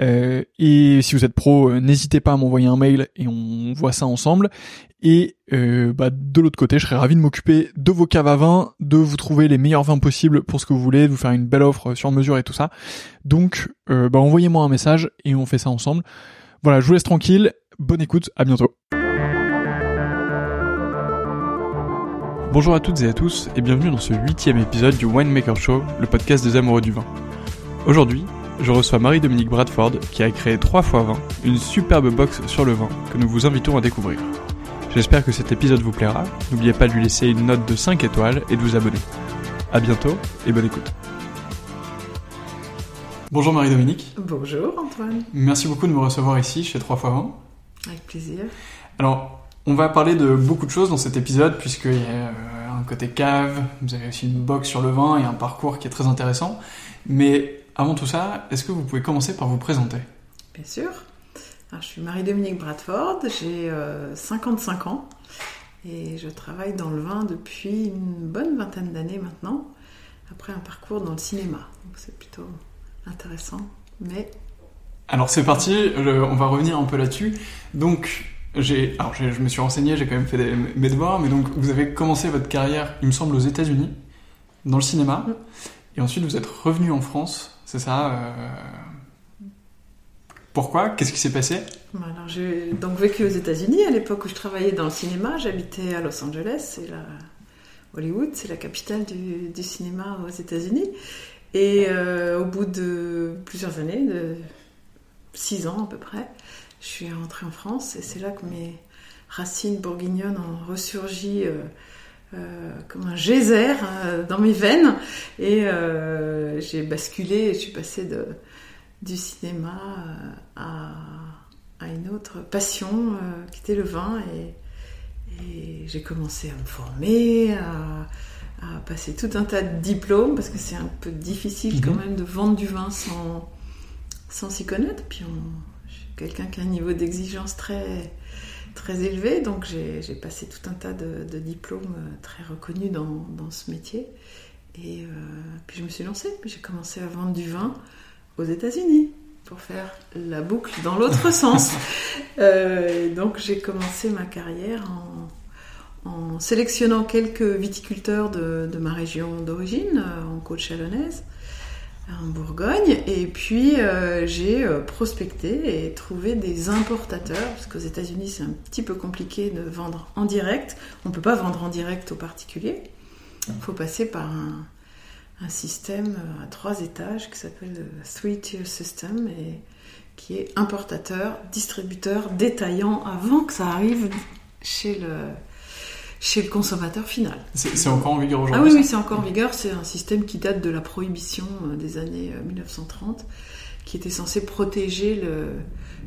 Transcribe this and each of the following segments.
Euh, et si vous êtes pro, euh, n'hésitez pas à m'envoyer un mail et on voit ça ensemble. Et euh, bah, de l'autre côté, je serais ravi de m'occuper de vos caves à vin, de vous trouver les meilleurs vins possibles pour ce que vous voulez, de vous faire une belle offre sur mesure et tout ça. Donc, bah, envoyez-moi un message et on fait ça ensemble. Voilà, je vous laisse tranquille. Bonne écoute, à bientôt. Bonjour à toutes et à tous et bienvenue dans ce huitième épisode du Winemaker Show, le podcast des amoureux du vin. Aujourd'hui, je reçois Marie-Dominique Bradford qui a créé 3 x 20, une superbe box sur le vin que nous vous invitons à découvrir. J'espère que cet épisode vous plaira, n'oubliez pas de lui laisser une note de 5 étoiles et de vous abonner. A bientôt et bonne écoute. Bonjour Marie-Dominique. Bonjour Antoine. Merci beaucoup de me recevoir ici chez 3 x 20. Avec plaisir. Alors, on va parler de beaucoup de choses dans cet épisode, puisqu'il y a euh, un côté cave, vous avez aussi une box sur le vin et un parcours qui est très intéressant. Mais avant tout ça, est-ce que vous pouvez commencer par vous présenter? Bien sûr. je suis Marie-Dominique Bradford, j'ai 55 euh, ans et je travaille dans le vin depuis une bonne vingtaine d'années maintenant, après un parcours dans le cinéma. Donc c'est plutôt intéressant. Mais alors c'est parti, on va revenir un peu là-dessus. Donc j'ai, alors je me suis renseigné, j'ai quand même fait mes devoirs, mais donc vous avez commencé votre carrière, il me semble, aux États-Unis, dans le cinéma, mm. et ensuite vous êtes revenu en France, c'est ça euh, Pourquoi? Qu'est-ce qui s'est passé? Alors j'ai donc vécu aux États-Unis à l'époque où je travaillais dans le cinéma, j'habitais à Los Angeles, c'est la Hollywood, c'est la capitale du, cinéma aux États-Unis, et euh, au bout de plusieurs années, de six ans à peu près je suis rentrée en France et c'est là que mes racines bourguignonnes ont ressurgi euh, euh, comme un geyser euh, dans mes veines et j'ai basculé, je suis passée de, du cinéma à, à, une autre passion qui était le vin et, j'ai commencé à me former, à, passer tout un tas de diplômes parce que c'est un peu difficile quand mhm. même de vendre du vin sans sans s'y connaître. Puis je suis quelqu'un qui a un niveau d'exigence très, très élevé, donc j'ai passé tout un tas de, diplômes très reconnus dans, dans ce métier. Et puis je me suis lancée, j'ai commencé à vendre du vin aux États-Unis pour faire la boucle dans l'autre sens. Euh, donc j'ai commencé ma carrière en, sélectionnant quelques viticulteurs de, ma région d'origine, euh, en Côte-Chalonnaise, en Bourgogne, et puis euh, j'ai prospecté et trouvé des importateurs, parce qu'aux États-Unis c'est un petit peu compliqué de vendre en direct. On ne peut pas vendre en direct aux particuliers. Il faut passer par un, un système à trois étages qui s'appelle le Three Tier System et qui est importateur, distributeur, détaillant avant que ça arrive chez le, chez le consommateur final. C'est encore en vigueur aujourd'hui Ah oui, oui c'est encore en vigueur. C'est un système qui date de la prohibition euh, des années 1930, euh, qui était censé protéger le,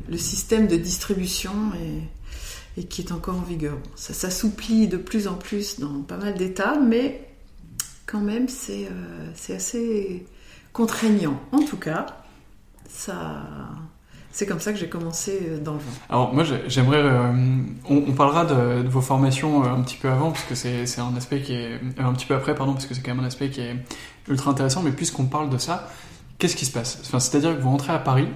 le système de distribution et, et, qui est encore en vigueur. Ça s'assouplit de plus en plus dans pas mal d'États, mais quand même, c'est euh, assez contraignant. En tout cas, ça, c'est comme ça que j'ai commencé euh, dans le vin. Alors moi j'aimerais, euh, on, parlera de, vos formations un petit peu avant parce que c'est un aspect qui est un petit peu après pardon parce que c'est quand même un aspect qui est ultra intéressant. Mais puisqu'on parle de ça, qu'est-ce qui se passe? Enfin, C'est-à-dire que vous rentrez à Paris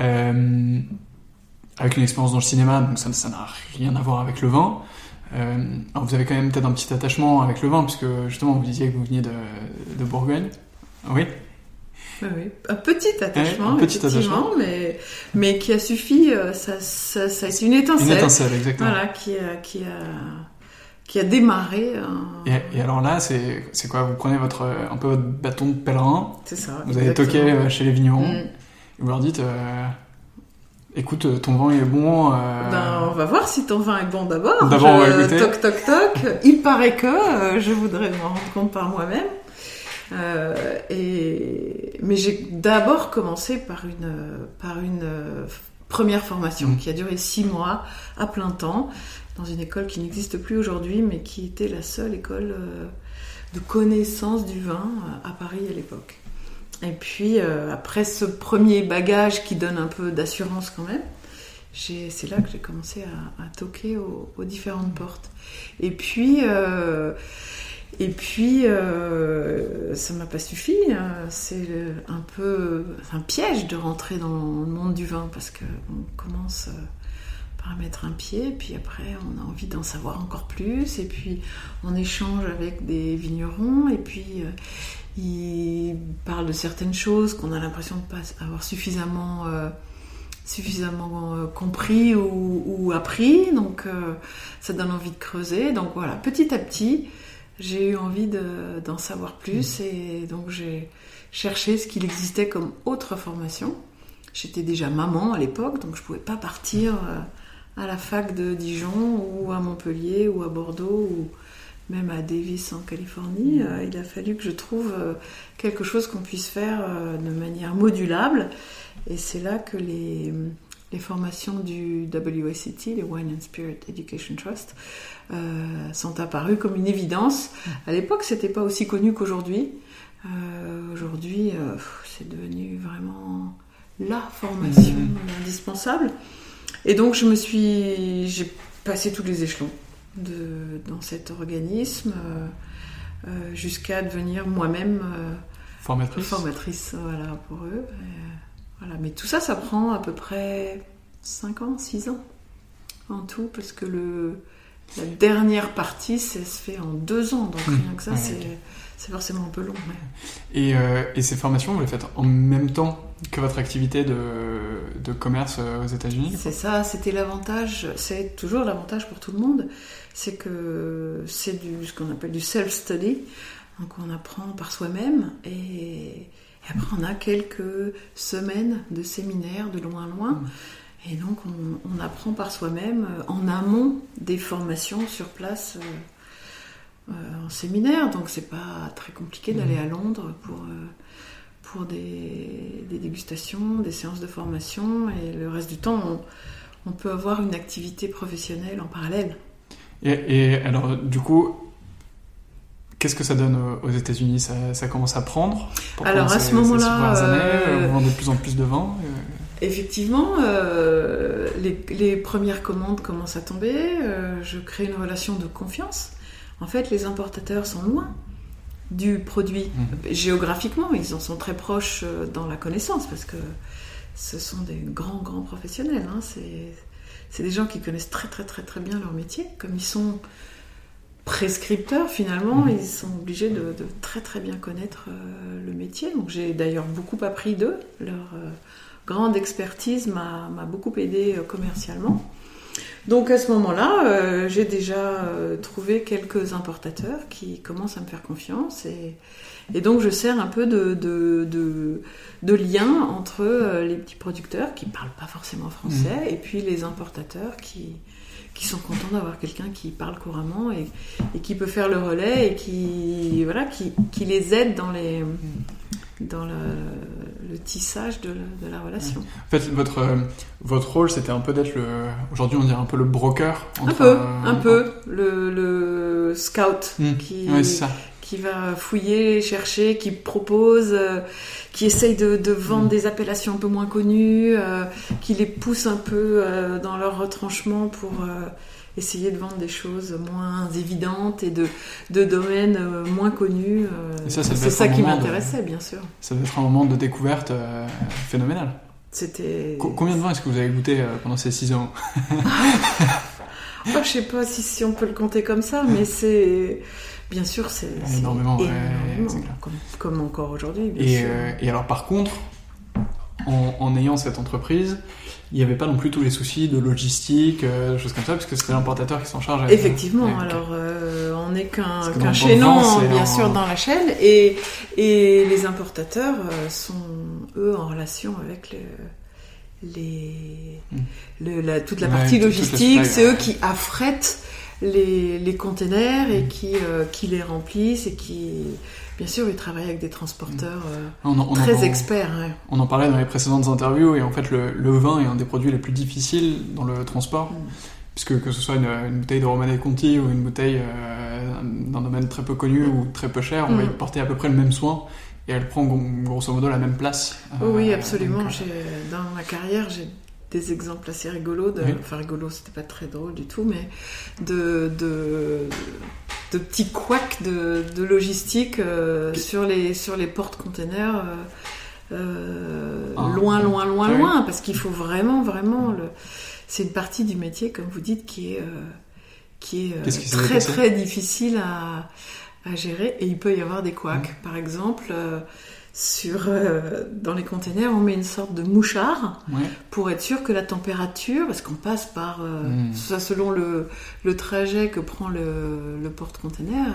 avec une expérience dans le cinéma, donc ça n'a rien à voir avec le vin. Euh, alors vous avez quand même peut-être un petit attachement avec le vin, puisque justement vous disiez que vous veniez de Bourgogne. Oui? Oui, un petit attachement, un petit attachement. Mais, mais qui a suffi, euh, ça, ça, ça a été une étincelle. Une étincelle, exactement. Voilà, qui a, qui a, qui a démarré. Et, alors là, c'est, c'est quoi? Vous prenez votre, un peu votre bâton de pèlerin. C'est ça. Vous allez toquer euh, chez les vignerons. Mm. Et vous leur dites, Écoute, euh, ton vin est bon. Euh, ben, on va voir si ton vin est bon d'abord. D'abord. Toc, toc, toc. Il paraît que euh, je voudrais m'en rendre compte par moi-même. Et... Mais j'ai d'abord commencé par une, par une première formation mm. qui a duré six mois à plein temps dans une école qui n'existe plus aujourd'hui, mais qui était la seule école de connaissance du vin à Paris à l'époque. Et puis, euh, après ce premier bagage qui donne un peu d'assurance quand même, c'est là que j'ai commencé à, toquer aux, différentes portes. Et puis, euh, et puis euh, ça m'a pas suffi. Hein. C'est un peu un piège de rentrer dans le monde du vin parce qu'on commence par mettre un pied, puis après on a envie d'en savoir encore plus, et puis on échange avec des vignerons, et puis il parle de certaines choses qu'on a l'impression de pas avoir suffisamment, euh, suffisamment euh, compris ou, appris. Donc euh, ça donne envie de creuser. Donc voilà, petit à petit, j'ai eu envie d'en savoir plus et donc j'ai cherché ce qu'il existait comme autre formation. J'étais déjà maman à l'époque, donc je pouvais pas partir à la fac de Dijon ou à Montpellier ou à Bordeaux ou même à Davis en Californie, mm. euh, il a fallu que je trouve euh, quelque chose qu'on puisse faire euh, de manière modulable. Et c'est là que les, les, formations du WACT, les Wine and Spirit Education Trust, sont apparues comme une évidence. À l'époque, c'était pas aussi connu qu'aujourd'hui. Aujourd'hui, c'est devenu vraiment la formation mm. indispensable. Et donc, je me suis, j'ai passé tous les échelons de, dans cet organisme euh, euh, jusqu'à devenir moi-même euh, formatrice. formatrice voilà, pour eux. Voilà. Mais tout ça, ça prend à peu près 5 ans, 6 ans en tout, parce que le, la dernière partie, ça se fait en 2 ans. Donc mmh. rien que ça, c'est c'est forcément un peu long. Et, euh, et, ces formations, vous les faites en même temps que votre activité de, de commerce euh, aux États-Unis C'est ça, c'était l'avantage, c'est toujours l'avantage pour tout le monde, c'est que c'est du, ce qu'on appelle du self-study, donc on apprend par soi-même et, après on a quelques semaines de séminaires de loin loin. Mmh. Et donc on, on apprend par soi-même euh, en amont des formations sur place. Euh, en séminaire, donc c'est pas très compliqué d'aller mmh. à Londres pour, euh, pour des, dégustations, des séances de formation, et le reste du temps, on, peut avoir une activité professionnelle en parallèle. Et, alors, du coup, Qu'est-ce que ça donne aux États-Unis? Ça, ça, commence à prendre Alors à ce moment-là, euh... on vend de plus en plus de vin. Effectivement, euh, les, les, premières commandes commencent à tomber. Euh, je crée une relation de confiance. En fait, les importateurs sont loin du produit. Mmh. Géographiquement, ils en sont très proches euh, dans la connaissance parce que ce sont des grands, grands professionnels. Hein. C'est des gens qui connaissent très, très, très, très bien leur métier. Comme ils sont prescripteurs, finalement, mmh. ils sont obligés de, de, très, très bien connaître euh, le métier. Donc, j'ai d'ailleurs beaucoup appris d'eux. Leur euh, grande expertise m'a beaucoup aidé euh, commercialement. Donc à ce moment-là, j'ai déjà trouvé quelques importateurs qui commencent à me faire confiance et, et donc je sers un peu de, de, de, de lien entre les petits producteurs qui parlent pas forcément français mmh. et puis les importateurs qui, qui sont contents d'avoir quelqu'un qui parle couramment et, et, qui peut faire le relais et qui, voilà, qui, qui les aide dans les... Dans le, le tissage de, de, la relation. En fait, votre, votre rôle, c'était un peu d'être le. Aujourd'hui, on dirait un peu le broker. Entre, un peu, un, un peu. Le, le scout mmh. qui, ouais, ça. Qui va fouiller, chercher, qui propose, euh, qui essaye de, de vendre mmh. des appellations un peu moins connues, euh, qui les pousse un peu euh, dans leur retranchement pour essayer de vendre des choses moins évidentes et de, de domaines moins connus. C'est ça qui m'intéressait, bien sûr. Ça devait être un moment de découverte phénoménal. C'était. combien de vin est-ce que vous avez goûté pendant ces six ans oh, Je sais pas si, si, on peut le compter comme ça, mais c'est. Bien sûr, c'est. Énormément, énormément comme, comme, encore aujourd'hui. Et, et, alors, par contre, en, en ayant cette entreprise, il n'y avait pas non plus tous les soucis de logistique, euh, choses comme ça, parce que c'était l'importateur qui s'en charge. Effectivement, alors euh, on n'est qu'un qu chaînon, bien en... sûr, dans la chaîne, et, et les importateurs euh, sont, eux, en relation avec le, les, mm. le, la, toute la partie ouais, logistique, c'est eux qui affrètent les, les containers et mm. qui, euh, qui les remplissent et qui Bien sûr, il travaille avec des transporteurs euh, on en, on très en, experts. Ouais. On en parlait dans les précédentes interviews, et en fait, le, le, vin est un des produits les plus difficiles dans le transport. Mm. Puisque que ce soit une, une, bouteille de Romanée Conti ou une bouteille euh, d'un domaine très peu connu mm. ou très peu cher, on mm. va y porter à peu près le même soin et elle prend grosso modo la même place. Euh, oui, absolument. Donc, dans ma carrière, j'ai des exemples assez rigolos, de, oui. enfin rigolos, c'était pas très drôle du tout, mais de, de, de petits couacs de, de logistique euh, sur les, sur les portes-containers. Euh, euh, ah, loin, loin, loin, oui. loin, parce qu'il faut vraiment, vraiment. Le... C'est une partie du métier, comme vous dites, qui est, euh, qui est très, très difficile à, à, gérer. Et il peut y avoir des couacs. Mmh. Par exemple, sur, euh, dans les containers, on met une sorte de mouchard ouais. pour être sûr que la température, parce qu'on passe par, euh, mmh. ça selon le, le, trajet que prend le, le porte-container,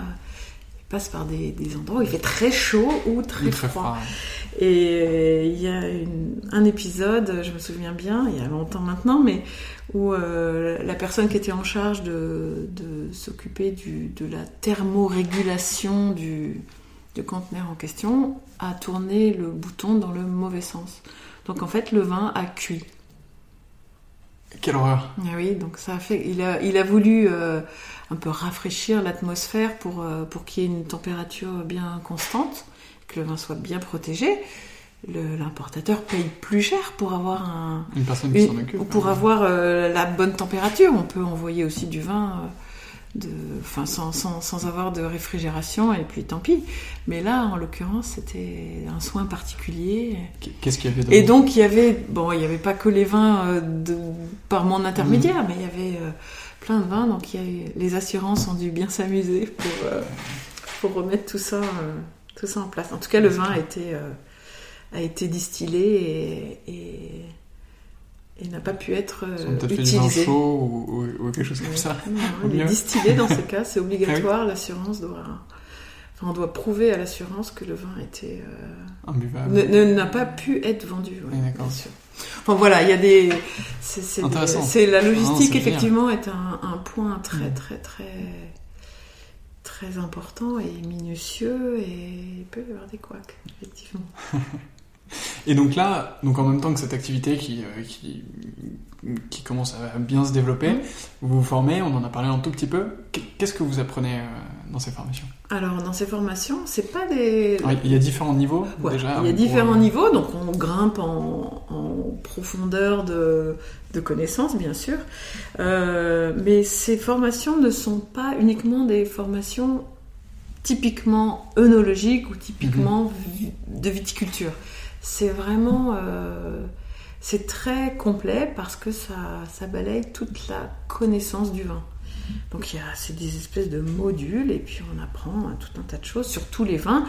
il passe par des, des, endroits où il fait très chaud ou très, très froid. froid. Et il y a une, un épisode, je me souviens bien, il y a longtemps maintenant, mais où euh, la personne qui était en charge de, de s'occuper de la thermorégulation du, du conteneur en question a tourné le bouton dans le mauvais sens. Donc en fait, le vin a cuit. Quelle horreur ah Oui, donc ça a fait. Il a, il a voulu euh, un peu rafraîchir l'atmosphère pour, euh, pour qu'il y ait une température bien constante, que le vin soit bien protégé. L'importateur paye plus cher pour avoir un, une personne qui s'en occupe. Pour avoir euh, la bonne température. On peut envoyer aussi du vin de, enfin, sans, sans, sans, avoir de réfrigération, et puis tant pis. Mais là, en l'occurrence, c'était un soin particulier. Qu'est-ce qu'il y avait Et donc, il y avait, bon, il n'y avait pas que les vins euh, de, par mon intermédiaire, mmh. mais il y avait euh, plein de vins, donc il y a, les assurances ont dû bien s'amuser pour, euh, pour remettre tout ça, tout ça en place. En tout cas, le vin a été, a été distillé et, et et n'a pas pu être euh, peut utilisé. Fait chaud ou, ou, ou, quelque chose comme ça. Non, il est distillé dans ces cas, c'est obligatoire. ah oui L'assurance doit, enfin, on doit prouver à l'assurance que le vin était euh, n'a pas pu être vendu. Ouais, oui, bien sûr. Enfin voilà, il y a des, c'est la logistique non, effectivement bien. est un, un, point très mmh. très très très important et minutieux et il peut y avoir des couacs effectivement. Et donc là, donc en même temps que cette activité qui, euh, qui, qui commence à bien se développer, Mm. vous vous formez, on en a parlé un tout petit peu. Qu'est-ce que vous apprenez euh, dans ces formations? Alors, dans ces formations, c'est pas des. Alors, Il y a différents niveaux Ouais, déjà. il y a différents euh, niveaux, donc on grimpe en, en profondeur de, de connaissances, bien sûr. Euh, mais ces formations ne sont pas uniquement des formations typiquement œnologiques ou typiquement vi- de viticulture. C'est vraiment... euh, c'est très complet parce que ça, ça balaye toute la connaissance du vin. Donc il y a, c'est des espèces de modules et puis on apprend tout un tas de choses sur tous les vins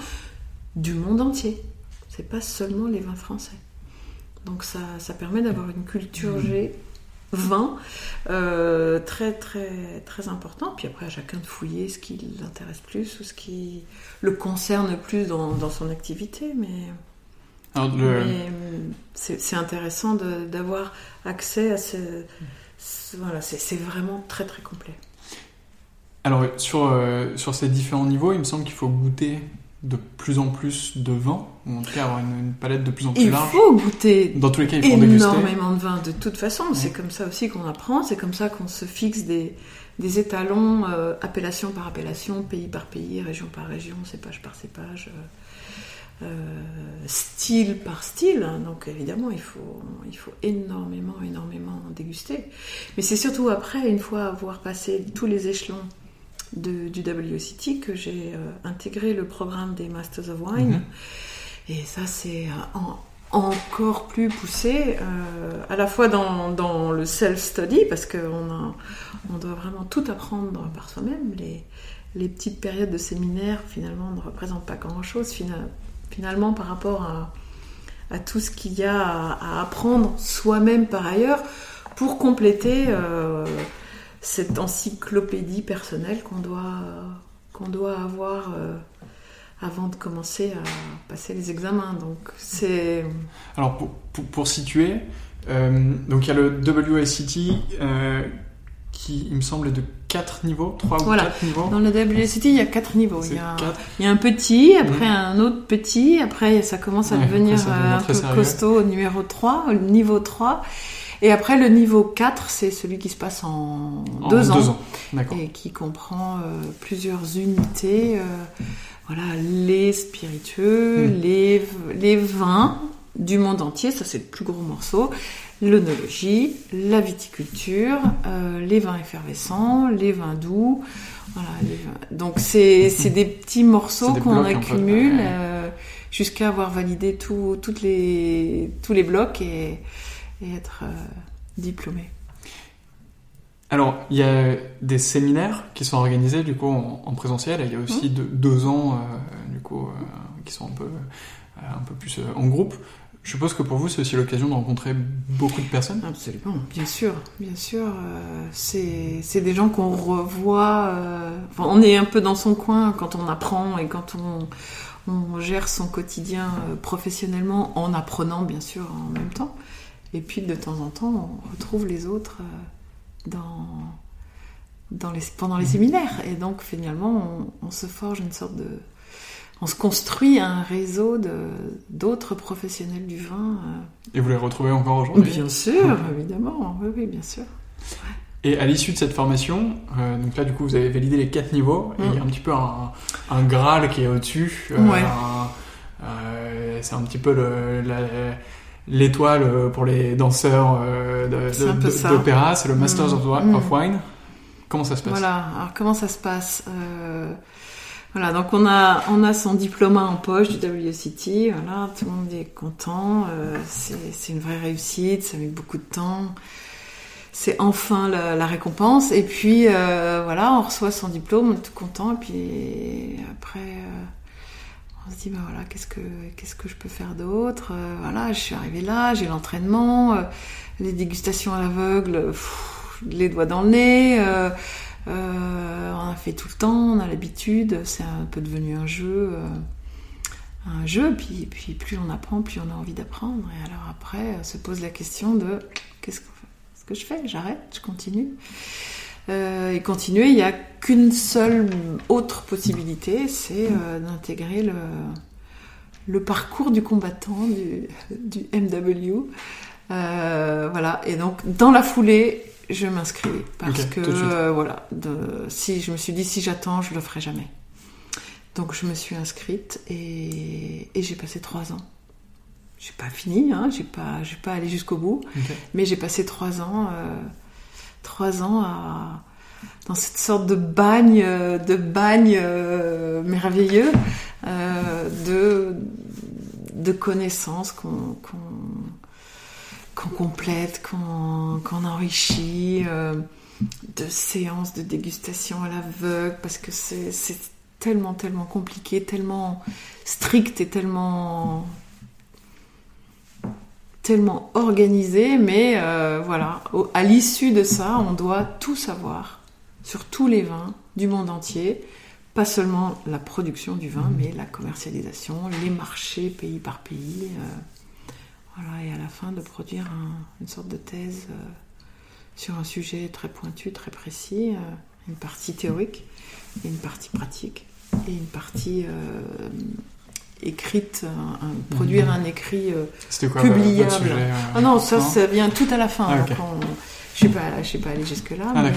du monde entier. C'est pas seulement les vins français. Donc ça, ça permet d'avoir une culture G vin euh, très très très important. Puis après à chacun de fouiller ce qui l'intéresse plus ou ce qui le concerne plus dans, dans son activité. Mais, le- mais, euh, c'est intéressant d'avoir accès à ce, voilà, c'est vraiment très très complet. Alors sur, euh, sur ces différents niveaux, il me semble qu'il faut goûter de plus en plus de vin, ou en tout cas avoir une, une palette de plus en plus Il large. faut goûter Dans tous les cas, il faut énormément de vin de toute façon. C'est comme ça aussi qu'on apprend, c'est comme ça qu'on se fixe des, des étalons, euh, appellation par appellation, pays par pays, région par région, cépage par cépage, euh, euh, style par style. hein. Donc évidemment, il faut, il faut énormément, énormément déguster. Mais c'est surtout après, une fois avoir passé tous les échelons de- du WCT, que j'ai euh, intégré le programme des Masters of Wine. Mhm. Et ça, c'est euh, en- encore plus poussé, euh, à la fois dans, dans le self-study, parce qu'on a- on doit vraiment tout apprendre par soi-même. Les, les petites périodes de séminaire, finalement, ne représentent pas grand-chose, fina- finalement, par rapport à, tout ce qu'il y a à, apprendre soi-même par ailleurs, pour compléter euh, cette encyclopédie personnelle qu'on doit, qu'on doit avoir euh, avant de commencer à passer les examens. Donc Alors pour, pour, situer, euh, il y a le euh, qui, il me semble, est de 4 niveaux, 3 ou Voilà. 4 niveaux. dans le WCT, il y a quatre niveaux. Il y a, quatre. il y a un petit, après un autre petit, après ça commence à Ouais, devenir un peu sérieux. costaud au numéro 3, au niveau 3. Et après le niveau 4, c'est celui qui se passe en, En deux ans. Deux ans, et qui comprend euh, plusieurs unités. euh, voilà, les spiritueux, Mm. les, les vins du monde entier, ça c'est le plus gros morceau. L'œnologie, la viticulture, euh, les vins effervescents, les vins doux. Voilà, les vins- Donc c'est des petits morceaux qu'on accumule euh, jusqu'à avoir validé tout, toutes les, tous les blocs et, et être euh, diplômé. Alors, il y a des séminaires qui sont organisés du coup en, en présentiel. et Il y a aussi de- deux ans euh, du coup qui sont un peu un peu plus en groupe. Je suppose que pour vous, c'est aussi l'occasion de rencontrer beaucoup de personnes. Absolument, bien sûr, bien sûr. euh, c'est des gens qu'on revoit. euh, enfin, on est un peu dans son coin quand on apprend et quand on, on gère son quotidien euh, professionnellement en apprenant, bien sûr, en même temps. Et puis de temps en temps, on retrouve les autres dans, dans les, pendant les séminaires. Et donc finalement, on, on se forge une sorte de... On se construit un réseau de- d'autres professionnels du vin. euh, Et vous les retrouvez encore aujourd'hui? Bien sûr, évidemment, oui, oui, bien sûr. Et à l'issue de cette formation, euh, donc là du coup vous avez validé les quatre niveaux, et il y a un petit peu un, un graal qui est au-dessus. euh, Ouais. euh, c'est un petit peu le- la- l'étoile pour les danseurs de- C'est d'opéra, c'est le Masters Mm. of, Wi- Mm. of Wine. Comment ça se passe? Voilà, alors comment ça se passe? Voilà, donc on a, on a son diplôme en poche du WCT, voilà, tout le monde est content, euh, c'est une vraie réussite, ça met beaucoup de temps. C'est enfin la, récompense, et puis euh, voilà, on reçoit son diplôme, on est tout content, et puis après, euh, on se dit, ben voilà, qu'est-ce que, qu'est-ce que je peux faire d'autre? Euh, Voilà, je suis arrivée là, j'ai l'entraînement, euh, les dégustations à l'aveugle, les doigts dans le nez, euh, on a fait tout le temps, on a l'habitude, c'est un peu devenu un jeu, euh, un jeu. Puis, plus on apprend, plus on a envie d'apprendre. Et alors après, euh, se pose la question de qu'est-ce que, je fais? J'arrête? Je continue? Et continuer, il n'y a qu'une seule autre possibilité, c'est d'intégrer le, parcours du combattant du, MW. Voilà, et donc dans la foulée, je m'inscris parce que euh, voilà, de, si je me suis dit si j'attends, je le ferai jamais. Donc je me suis inscrite et, et j'ai passé trois ans. J'ai pas fini, hein, j'ai pas, j'ai pas allé jusqu'au bout, mais j'ai passé trois ans, euh, trois ans à dans cette sorte de bagne, de bagne euh, merveilleux de de connaissances qu'on qu'on qu'on complète, qu'on enrichit, euh, de séances de dégustation à l'aveugle, parce que c'est tellement, tellement compliqué, tellement strict et tellement tellement organisé, mais euh, voilà, à l'issue de ça, on doit tout savoir sur tous les vins du monde entier, pas seulement la production du vin, mais la commercialisation, les marchés pays par pays. euh, voilà, et à la fin de produire un- une sorte de thèse euh, sur un sujet très pointu, très précis, euh, une partie théorique et une partie pratique et une partie euh, écrite, un- un- produire un écrit quoi Publiable. sujet ah non, ça, vient tout à la fin. Ah, Je ne sais pas, pas aller jusque-là, Ah, mais,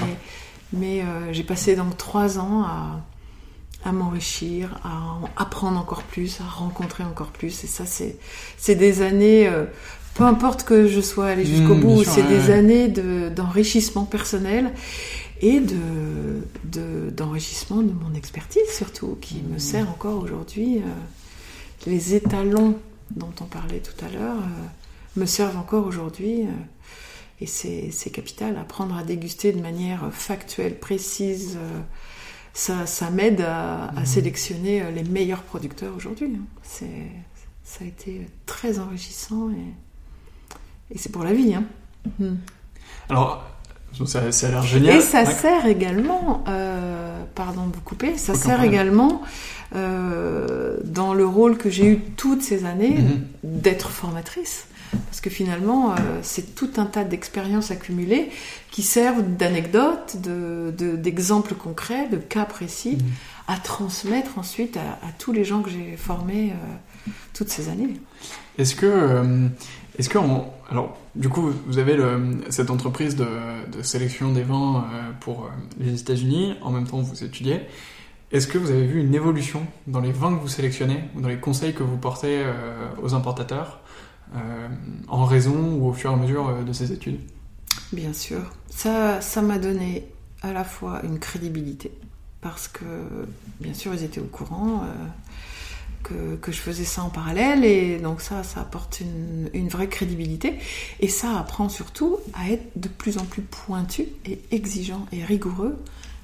mais j'ai passé donc trois ans à, à m'enrichir, à en apprendre encore plus, à rencontrer encore plus. Et ça, c'est c'est des années, euh, peu importe que je sois allée jusqu'au Mmh, bout, bien sûr, c'est ouais, des années de- d'enrichissement personnel et de de- d'enrichissement de, mon expertise surtout, qui Mmh. me sert encore aujourd'hui. euh, les étalons dont on parlait tout à l'heure euh, me servent encore aujourd'hui. et c'est c'est capital. Apprendre à déguster de manière factuelle, précise, ça, ça m'aide à, à Mhm. sélectionner euh, les meilleurs producteurs aujourd'hui. hein. C'est- Ça a été très enrichissant et, et c'est pour la vie. hein. Mhm. Alors, ça, ça a l'air génial. Et ça Ouais. sert également, euh, pardon de vous couper, ça Aucun sert problème. également euh, dans le rôle que j'ai eu toutes ces années Mhm. d'être formatrice. Parce que finalement, euh, c'est tout un tas d'expériences accumulées qui servent d'anecdotes, de- de- d'exemples concrets, de cas précis, Mhm. à transmettre ensuite à, à tous les gens que j'ai formés euh, toutes ces années. Est-ce que, euh, est-ce que, on- alors, du coup, vous avez le- cette entreprise de, de sélection des vins pour les États-Unis. En même temps, vous étudiez. Est-ce que vous avez vu une évolution dans les vins que vous sélectionnez ou dans les conseils que vous portez aux importateurs? En raison ou au fur et à mesure euh, de ces études Bien sûr. Ça, ça m'a donné à la fois une crédibilité, parce que, bien sûr, ils étaient au courant euh, que, que je faisais ça en parallèle, et donc ça, ça apporte une, une vraie crédibilité, et ça apprend surtout à être de plus en plus pointu et exigeant et rigoureux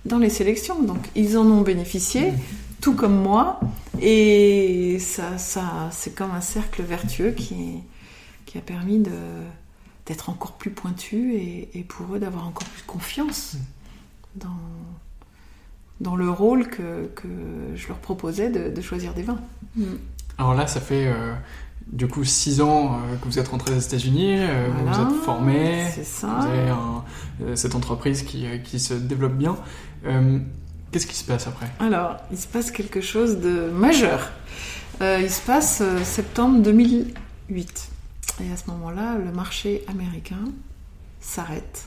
dans les sélections. Donc, ils en ont bénéficié, tout comme moi, et ça, ça c'est comme un cercle vertueux qui, qui a permis de d'être encore plus pointu et, et pour eux d'avoir encore plus confiance dans, dans le rôle que, que je leur proposais de, de choisir des vins. Alors là, ça fait euh, du coup six ans euh, que vous êtes rentré aux États-Unis, euh, vous Voilà, vous êtes formé, vous avez un- euh, cette entreprise qui, qui se développe bien. Euh, Qu'est-ce qui se passe après? Alors, il se passe quelque chose de majeur. Euh, il se passe euh, septembre 2008. Et à ce moment-là, le marché américain s'arrête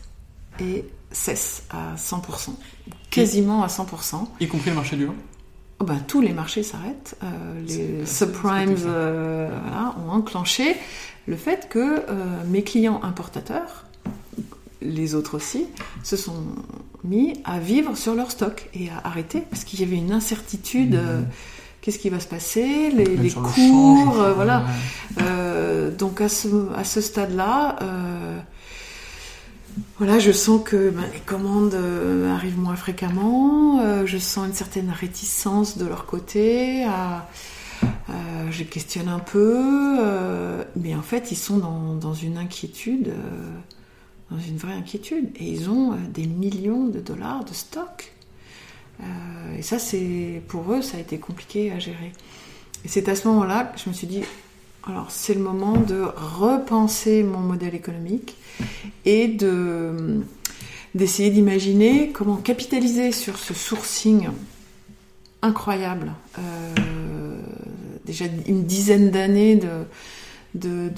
et cesse à 100%. Quasiment à 100%. Y compris le marché du vin Oh ben, tous les marchés s'arrêtent. Euh, les subprimes euh, voilà, ont enclenché le fait que euh, mes clients importateurs, les autres aussi, se sont mis à vivre sur leur stock et à arrêter parce qu'il y avait une incertitude. euh, Qu'est-ce qui va se passer? Les, le cours, change, euh, voilà. Euh, donc à ce, à ce stade-là, euh, voilà, je sens que ben, les commandes arrivent moins fréquemment. je sens une certaine réticence de leur côté. à- je questionne un peu, mais en fait, ils sont dans, dans une inquiétude, dans une vraie inquiétude, et ils ont des millions de dollars de stock. Euh, et ça, c'est pour eux, ça a été compliqué à gérer. Et c'est à ce moment-là que je me suis dit, alors c'est le moment de repenser mon modèle économique et de d'essayer d'imaginer comment capitaliser sur ce sourcing incroyable euh, déjà une dizaine d'années de,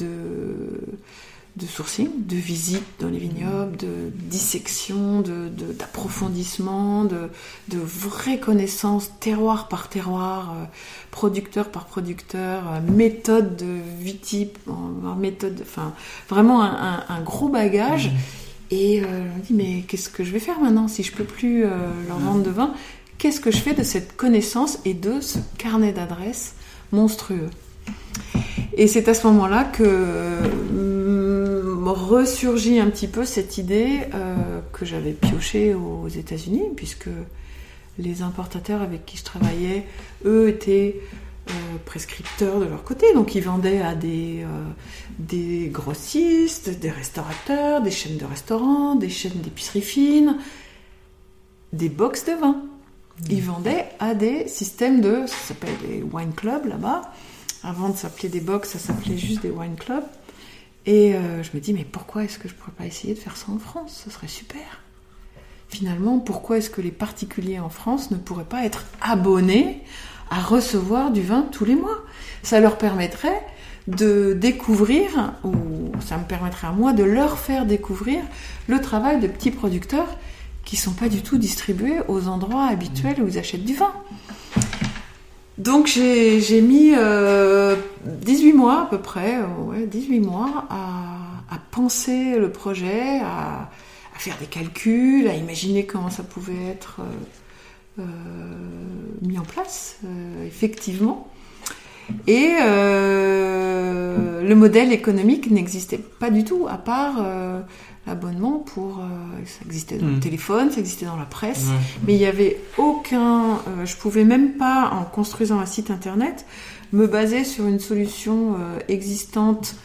de sourcing, de visite dans les vignobles, de dissection, de, d'approfondissement, de, de, vraie connaissance terroir par terroir, euh, producteur par producteur, euh, méthode de viti, méthode, enfin vraiment un, un, gros bagage. Mmh. Et euh, je me dis mais qu'est-ce que je vais faire maintenant si je peux plus leur vendre de vin? Qu'est-ce que je fais de cette connaissance et de ce carnet d'adresses monstrueux? Et c'est à ce moment-là que ressurgit un petit peu cette idée euh, que j'avais piochée aux États-Unis, puisque les importateurs avec qui je travaillais, eux, étaient euh, prescripteurs de leur côté. Donc ils vendaient à des, euh, des grossistes, des restaurateurs, des chaînes de restaurants, des chaînes d'épicerie fine, des box de vin. Ils vendaient à des systèmes de, ça s'appelle des wine clubs là-bas. Avant de s'appeler des box, ça s'appelait juste des wine clubs. Et euh, je me dis, mais pourquoi est-ce que je ne pourrais pas essayer de faire ça en France? Ce serait super. Finalement, pourquoi est-ce que les particuliers en France ne pourraient pas être abonnés à recevoir du vin tous les mois? Ça leur permettrait de découvrir, ou ça me permettrait à moi de leur faire découvrir le travail de petits producteurs qui ne sont pas du tout distribués aux endroits habituels où ils achètent du vin. Donc j'ai mis euh, 18 mois à peu près, euh, ouais, 18 mois à, penser le projet, à, faire des calculs, à imaginer comment ça pouvait être euh, euh mis en place, euh, effectivement. Et euh, le modèle économique n'existait pas du tout, à part abonnement pour. Euh, ça existait dans le hmm. téléphone, ça existait dans la presse, mais il n'y avait aucun. Euh, je pouvais même pas, en construisant un site internet, me baser sur une solution euh, existante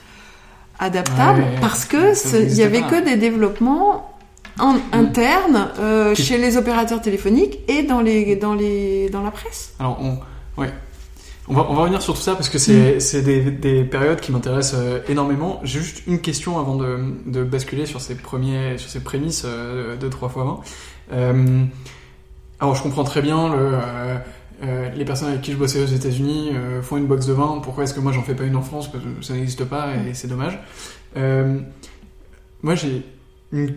adaptable parce que il y avait que des développements en, hmm. internes chez les opérateurs téléphoniques et dans les dans les dans la presse. Alors on ouais on va, on va revenir sur tout ça parce que c'est mm. des, des, périodes qui m'intéressent euh, énormément. J'ai juste une question avant de, de, basculer sur ces, premiers, sur ces prémices euh, de 3 fois 20. Euh, alors je comprends très bien le, euh, les personnes avec qui je bossais aux États-Unis font une box de vin. Pourquoi est-ce que moi j'en fais pas une en France? Parce que ça n'existe pas et c'est dommage. moi j'ai une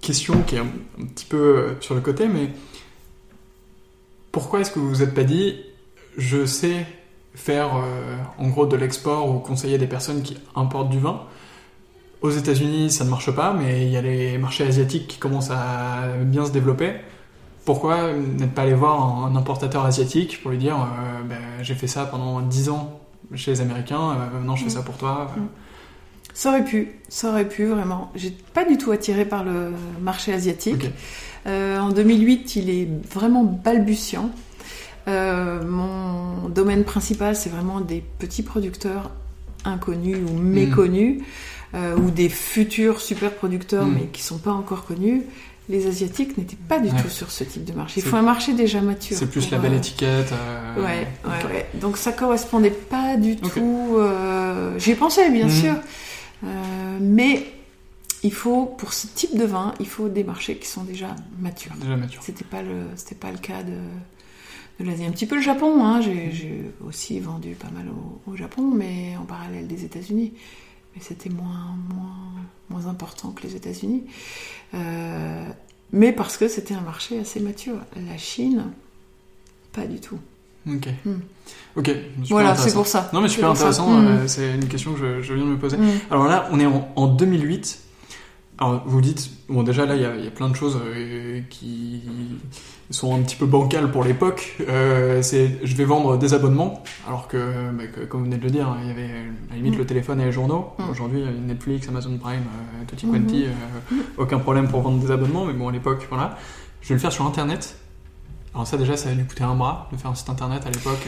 question qui est un, un, petit peu sur le côté, mais pourquoi est-ce que vous vous êtes pas dit je sais faire euh, en gros de l'export ou conseiller des personnes qui importent du vin. Aux États-Unis, ça ne marche pas, mais il y a les marchés asiatiques qui commencent à bien se développer. Pourquoi n'être pas allé voir un importateur asiatique pour lui dire euh, ben, j'ai fait ça pendant 10 ans chez les Américains, euh, maintenant je fais ça pour toi mm. Ça aurait pu, ça aurait pu vraiment. J'ai pas du tout attiré par le marché asiatique. en 2008, il est vraiment balbutiant. Euh, mon domaine principal, c'est vraiment des petits producteurs inconnus ou méconnus, euh, ou des futurs super producteurs, mm. mais qui sont pas encore connus. Les Asiatiques n'étaient pas du tout sur ce type de marché. Il faut un marché déjà mature. C'est plus la belle euh, étiquette. Ouais, Donc ça correspondait pas du tout. J'y ai pensé, bien mm. sûr. mais il faut, pour ce type de vin, il faut des marchés qui sont déjà matures. Déjà matures. C'était pas le, c'était pas le cas de, de l'Asie. Un petit peu le Japon, hein. j'ai aussi vendu pas mal au, Japon, mais en parallèle des États-Unis. Mais c'était moins, moins, moins important que les États-Unis. Euh, mais parce que c'était un marché assez mature. La Chine, pas du tout. Ok. Hmm. Ok. Voilà, c'est pour ça. Non, mais super intéressant. Hmm. Euh, c'est une question que je, viens de me poser. Hmm. Alors là, on est en, en 2008. Alors, vous dites, bon, déjà là, il y, y a, plein de choses euh, qui sont un petit peu bancales pour l'époque. Euh, c'est, je vais vendre des abonnements, alors que, bah, comme vous venez de le dire, il y avait à la limite mm. le téléphone et les journaux. Mm. Aujourd'hui, Netflix, Amazon Prime, euh, Tutti Quanti, mm-hmm. euh, aucun problème pour vendre des abonnements, mais bon, à l'époque, voilà. Je vais le faire sur Internet. Alors ça, déjà, ça a dû coûter un bras de faire un site Internet à l'époque.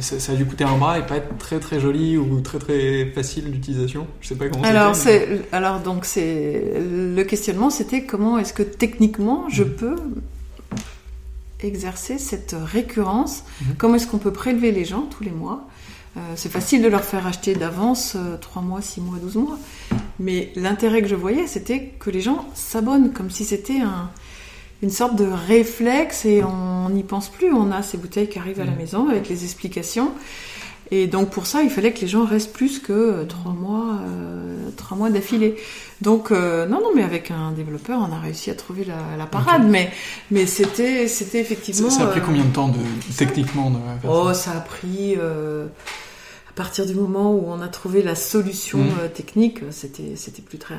Ça, a dû coûter un bras et pas être très très joli ou très très facile d'utilisation. Je sais pas comment. Alors c'est, alors donc c'est le questionnement, c'était comment est-ce que techniquement je mm. peux exercer cette récurrence? Mhm. Comment est-ce qu'on peut prélever les gens tous les mois? Euh, C'est facile de leur faire acheter d'avance 3 euh, mois, 6 mois, 12 mois. Mais l'intérêt que je voyais, c'était que les gens s'abonnent comme si c'était un, une sorte de réflexe et on n'y pense plus. On a ces bouteilles qui arrivent à la mhm. maison avec les explications. Et donc pour ça, il fallait que les gens restent plus que trois mois, euh, trois mois d'affilée. Donc non, non, mais avec un développeur, on a réussi à trouver la, la parade. Mais mais c'était c'était effectivement. Ça, a pris combien de temps de techniquement de faire Oh, ça, a pris. à partir du moment où on a trouvé la solution mmh. technique, c'était c'était plus très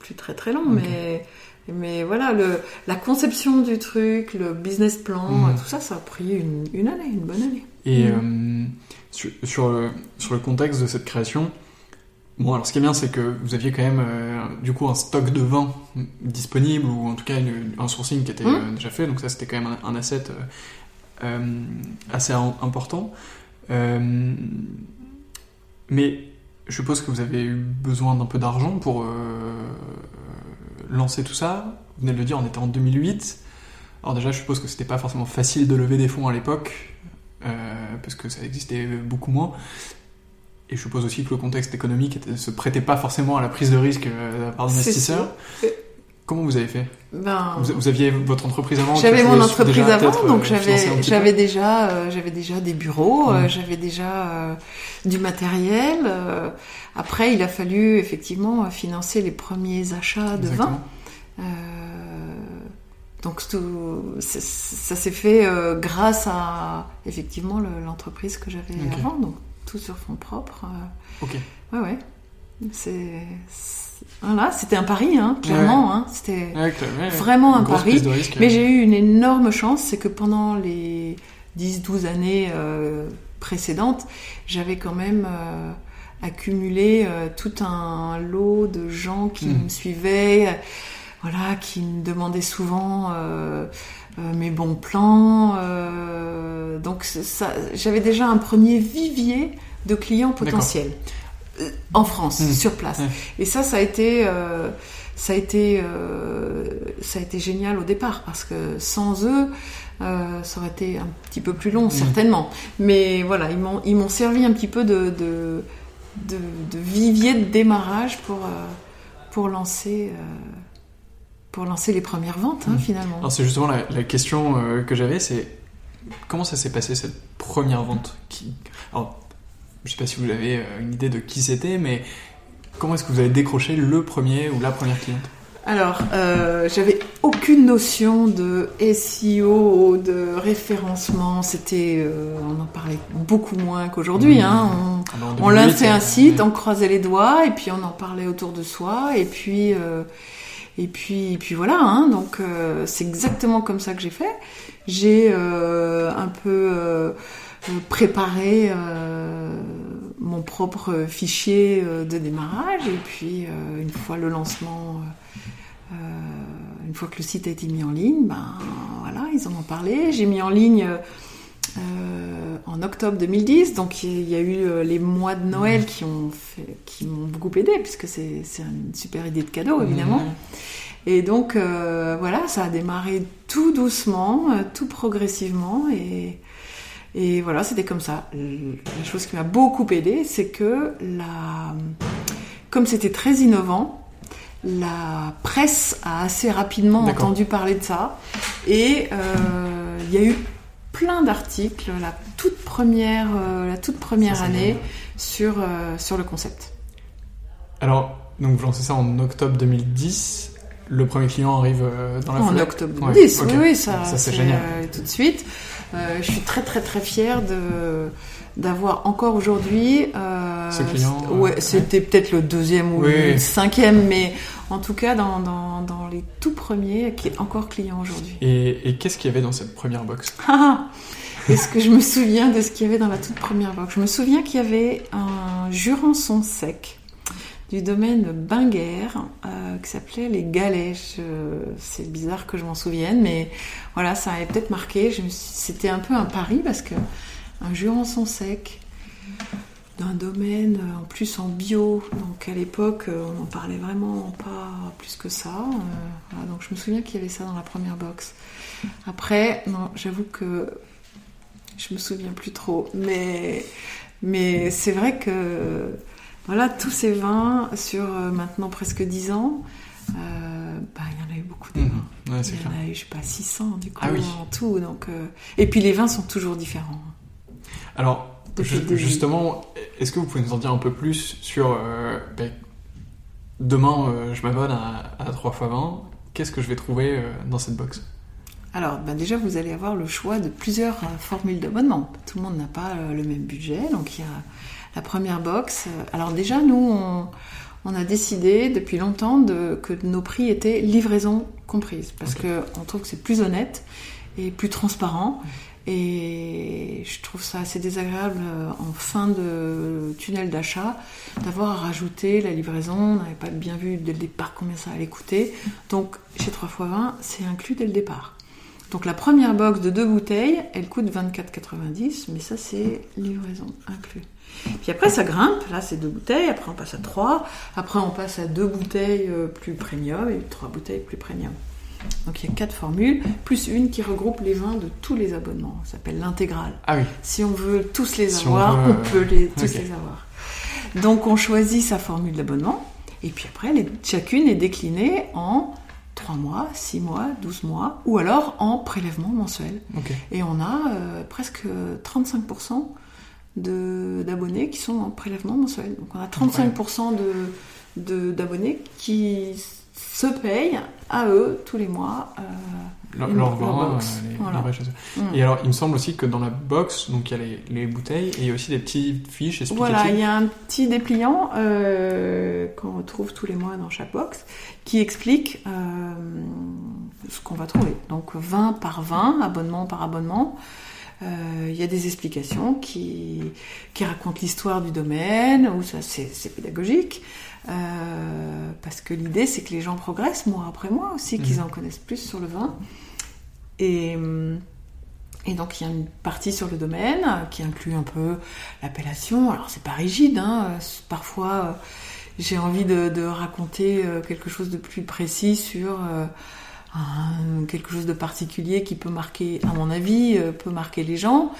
plus très très long, mais mais voilà, le, la conception du truc, le business plan, mm. tout ça, ça a pris une, une, année, une bonne année. Et mm. euh, sur, sur, le, sur, le, contexte de cette création, bon, alors ce qui est bien, c'est que vous aviez quand même euh, du coup un stock de vin disponible, ou en tout cas un sourcing qui était mm. euh, déjà fait, donc ça c'était quand même un, asset assez important. mais je suppose que vous avez eu besoin d'un peu d'argent pour lancer tout ça. Vous venez de le dire, on était en 2008. Alors déjà, je suppose que c'était pas forcément facile de lever des fonds à l'époque, euh, parce que ça existait beaucoup moins. Et je suppose aussi que le contexte économique ne se prêtait pas forcément à la prise de risque euh, par l'investisseur. Comment vous avez fait ben, vous, aviez votre entreprise avant J'avais mon entreprise avant, donc euh, j'avais j'avais déjà j'avais déjà des bureaux, mmh. j'avais déjà du matériel. après, il a fallu effectivement financer les premiers achats de vin. donc tout, ça s'est fait grâce à effectivement l'entreprise que j'avais avant, donc tout sur fonds propres. ok. Ouais ouais. C'est voilà, c'était un pari, hein, clairement. Hein, c'était vraiment un pari. Mais j'ai eu une énorme chance, c'est que pendant les 10-12 années euh, précédentes, j'avais quand même euh, accumulé euh, tout un lot de gens qui hmm. me suivaient, voilà, qui me demandaient souvent mes bons plans. donc j'avais déjà un premier vivier de clients potentiels en France, mmh. sur place. Et ça, ça a été, euh, ça a été, euh, ça a été génial au départ parce que sans eux, euh, ça aurait été un petit peu plus long, mmh. certainement. Mais voilà, ils m'ont, ils m'ont servi un petit peu de, de, de, vivier de démarrage pour, pour lancer. pour lancer les premières ventes, hein, mmh. finalement. Alors c'est justement la, la question que j'avais, c'est comment ça s'est passé cette première vente qui... Alors, je sais pas si vous avez euh, une idée de qui c'était, mais comment est-ce que vous avez décroché le premier ou la première cliente? Alors, euh, j'avais aucune notion de SEO, de référencement. C'était, euh, on en parlait beaucoup moins qu'aujourd'hui. Hein. On, ah lançait un site, on croisait les doigts, et puis on en parlait autour de soi, et puis, et puis, et puis voilà. Hein. Donc, c'est exactement comme ça que j'ai fait. J'ai un peu préparer euh, mon propre fichier euh, de démarrage. Et puis euh, une fois le lancement, une fois que le site a été mis en ligne, ben voilà, ils en ont parlé. J'ai mis en ligne en octobre 2010, donc il y a eu les mois de Noël qui ont fait, qui m'ont beaucoup aidé puisque c'est une super idée de cadeau évidemment. Et donc voilà, ça a démarré tout doucement, tout progressivement. Et et voilà, c'était comme ça. La chose qui m'a beaucoup aidé, c'est que la... comme c'était très innovant, la presse a assez rapidement entendu parler de ça. Et euh, il y a eu plein d'articles la toute première, euh, la toute première année sur, euh, sur le concept. Alors, donc vous lancez ça en octobre 2010. Le premier client arrive dans la En octobre 2010, oui, oui, ça, ça c'est génial. tout de suite. Euh, je suis très très très fière de d'avoir encore aujourd'hui. Euh. Ouais, c'était peut-être le deuxième ou le cinquième, mais en tout cas dans, dans, dans, les tout premiers, qui est encore client aujourd'hui. Et, et qu'est-ce qu'il y avait dans cette première box? Est-ce que je me souviens de ce qu'il y avait dans la toute première box? Je me souviens qu'il y avait un jurançon sec du domaine Binger euh, qui s'appelait les galets. C'est bizarre que je m'en souvienne, mais voilà, ça avait peut-être marqué. C'était un peu un pari parce que un jurançon sec d'un domaine en plus en bio. Donc à l'époque, euh, on n'en parlait vraiment pas plus que ça. Euh, donc je me souviens qu'il y avait ça dans la première box. Après, j'avoue que je me souviens plus trop. Mais, mais c'est vrai que voilà, tous ces vins sur euh, maintenant presque 10 ans, euh, bah, il y en a eu beaucoup de vins. Mmh. il y en a eu, je sais pas, 600 du coup ah en tout. Donc, euh, Et puis les vins sont toujours différents. Alors, le début. Justement, est-ce que vous pouvez nous en dire un peu plus sur ben, demain je m'abonne à, à 3x20, qu'est-ce que je vais trouver dans cette box? Alors, ben déjà, vous allez avoir le choix de plusieurs formules d'abonnement. Tout le monde n'a pas le même budget, donc il y a la première box. Alors déjà, nous, on, on a décidé depuis longtemps de, que nos prix étaient livraison comprise, parce que on trouve que c'est plus honnête et plus transparent. Et je trouve ça assez désagréable euh, en fin de tunnel d'achat d'avoir à rajouter la livraison. On n'avait pas bien vu dès le départ combien ça allait coûter. Donc chez 3x20, c'est inclus dès le départ. Donc la première box de deux bouteilles, elle coûte 24,90, mais ça c'est livraison inclus. Puis après ça grimpe, là c'est deux bouteilles, après on passe à trois, après on passe à deux bouteilles euh, plus premium et trois bouteilles plus premium. Donc il y a quatre formules, plus une qui regroupe les vins de tous les abonnements. Ça s'appelle l'intégrale. Ah oui, Si on veut tous les Si avoir, on, veut, euh, peut les, tous les avoir. Donc on choisit sa formule d'abonnement, et puis après, les- chacune est déclinée en 3 mois, 6 mois, 12 mois, ou alors en prélèvement mensuel. ok. Et on a euh, presque 35% de- d'abonnés qui sont en prélèvement mensuel. Donc on a 35% de- de- d'abonnés qui se payent à eux tous les mois. euh, Leur, leur leur vin, box, les- voilà. eux. Mm. Et alors, il me semble aussi que dans la box, donc il y a les, les bouteilles et il y a aussi des petites fiches explicatives. Voilà, il y a un petit dépliant euh, qu'on retrouve tous les mois dans chaque box qui explique euh, ce qu'on va trouver. Donc 20 par 20, abonnement par abonnement. Euh, Il y a des explications qui, qui racontent l'histoire du domaine, où ça c'est pédagogique, euh, parce que l'idée c'est que les gens progressent mois après mois aussi, qu'ils Mhm. en connaissent plus sur le vin. Et, hum, et donc il y a une partie sur le domaine euh, qui inclut un peu l'appellation. Alors c'est pas rigide, hein. euh, parfois euh, j'ai envie de, de raconter euh, quelque chose de plus précis sur euh, un- quelque chose de particulier qui peut marquer, à mon avis, euh, peut marquer les gens.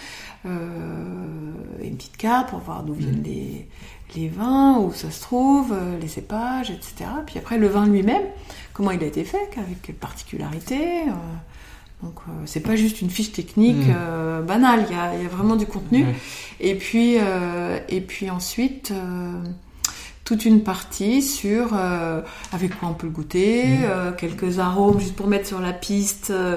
Euh, une petite carte pour voir d'où viennent Mhm. les, les vins, où ça se trouve, euh, les cépages, etc. Puis après le vin lui-même, comment il a été fait, avec quelle particularité. euh, donc euh, c'est pas juste une fiche technique Mhm. euh, banale, il y y a vraiment du contenu. Et puis, euh, et puis ensuite, euh, toute une partie sur euh, avec quoi on peut le goûter, Mhm. euh, quelques arômes juste pour mettre sur la piste. euh,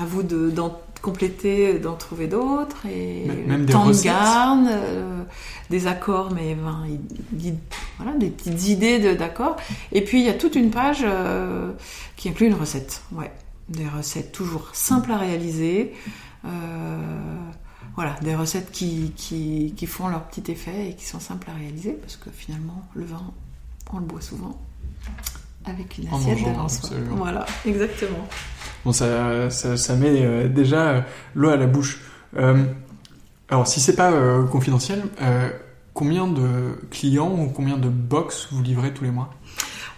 à vous de, d'en compléter, d'en trouver d'autres. Et M- même des temps de garde, euh, des accords, mais ben, il- il- voilà, des petites idées de, d'accords. Et puis il y a toute une page euh, qui inclut une recette. Ouais. Des recettes toujours simples à réaliser. Euh, voilà, des recettes qui, qui, qui font leur petit effet et qui sont simples à réaliser parce que finalement, le vin, on le boit souvent avec une En assiette mangeant, soi. absolument. Voilà, exactement. Bon, ça, ça, ça met euh, déjà euh, l'eau à la bouche. Euh, alors, si c'est pas confidentiel, combien de clients ou combien de box vous livrez tous les mois?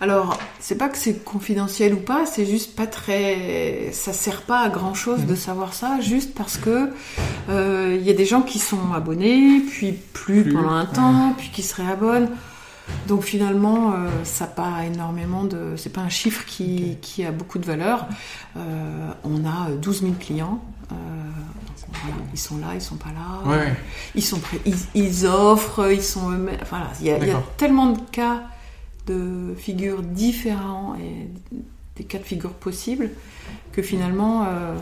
Alors, c'est pas que c'est confidentiel ou pas, c'est juste pas très. Ça sert pas à grand chose de Mhm. savoir ça, juste parce que euh, il y a des gens qui sont abonnés, puis plus, Plus, pendant un ouais. temps, puis qui se réabonnent. Donc finalement, euh, ça pas énormément de. C'est pas un chiffre qui, a beaucoup de valeur. Euh, on a 12 000 clients. Euh, voilà, ils sont là, ils sont pas là. Ouais. Ils sont prêts, ils, ils offrent, ils sont eux-mêmes. Voilà, il y, a- y tellement de cas de figures différents et des cas de figure possibles que finalement, euh,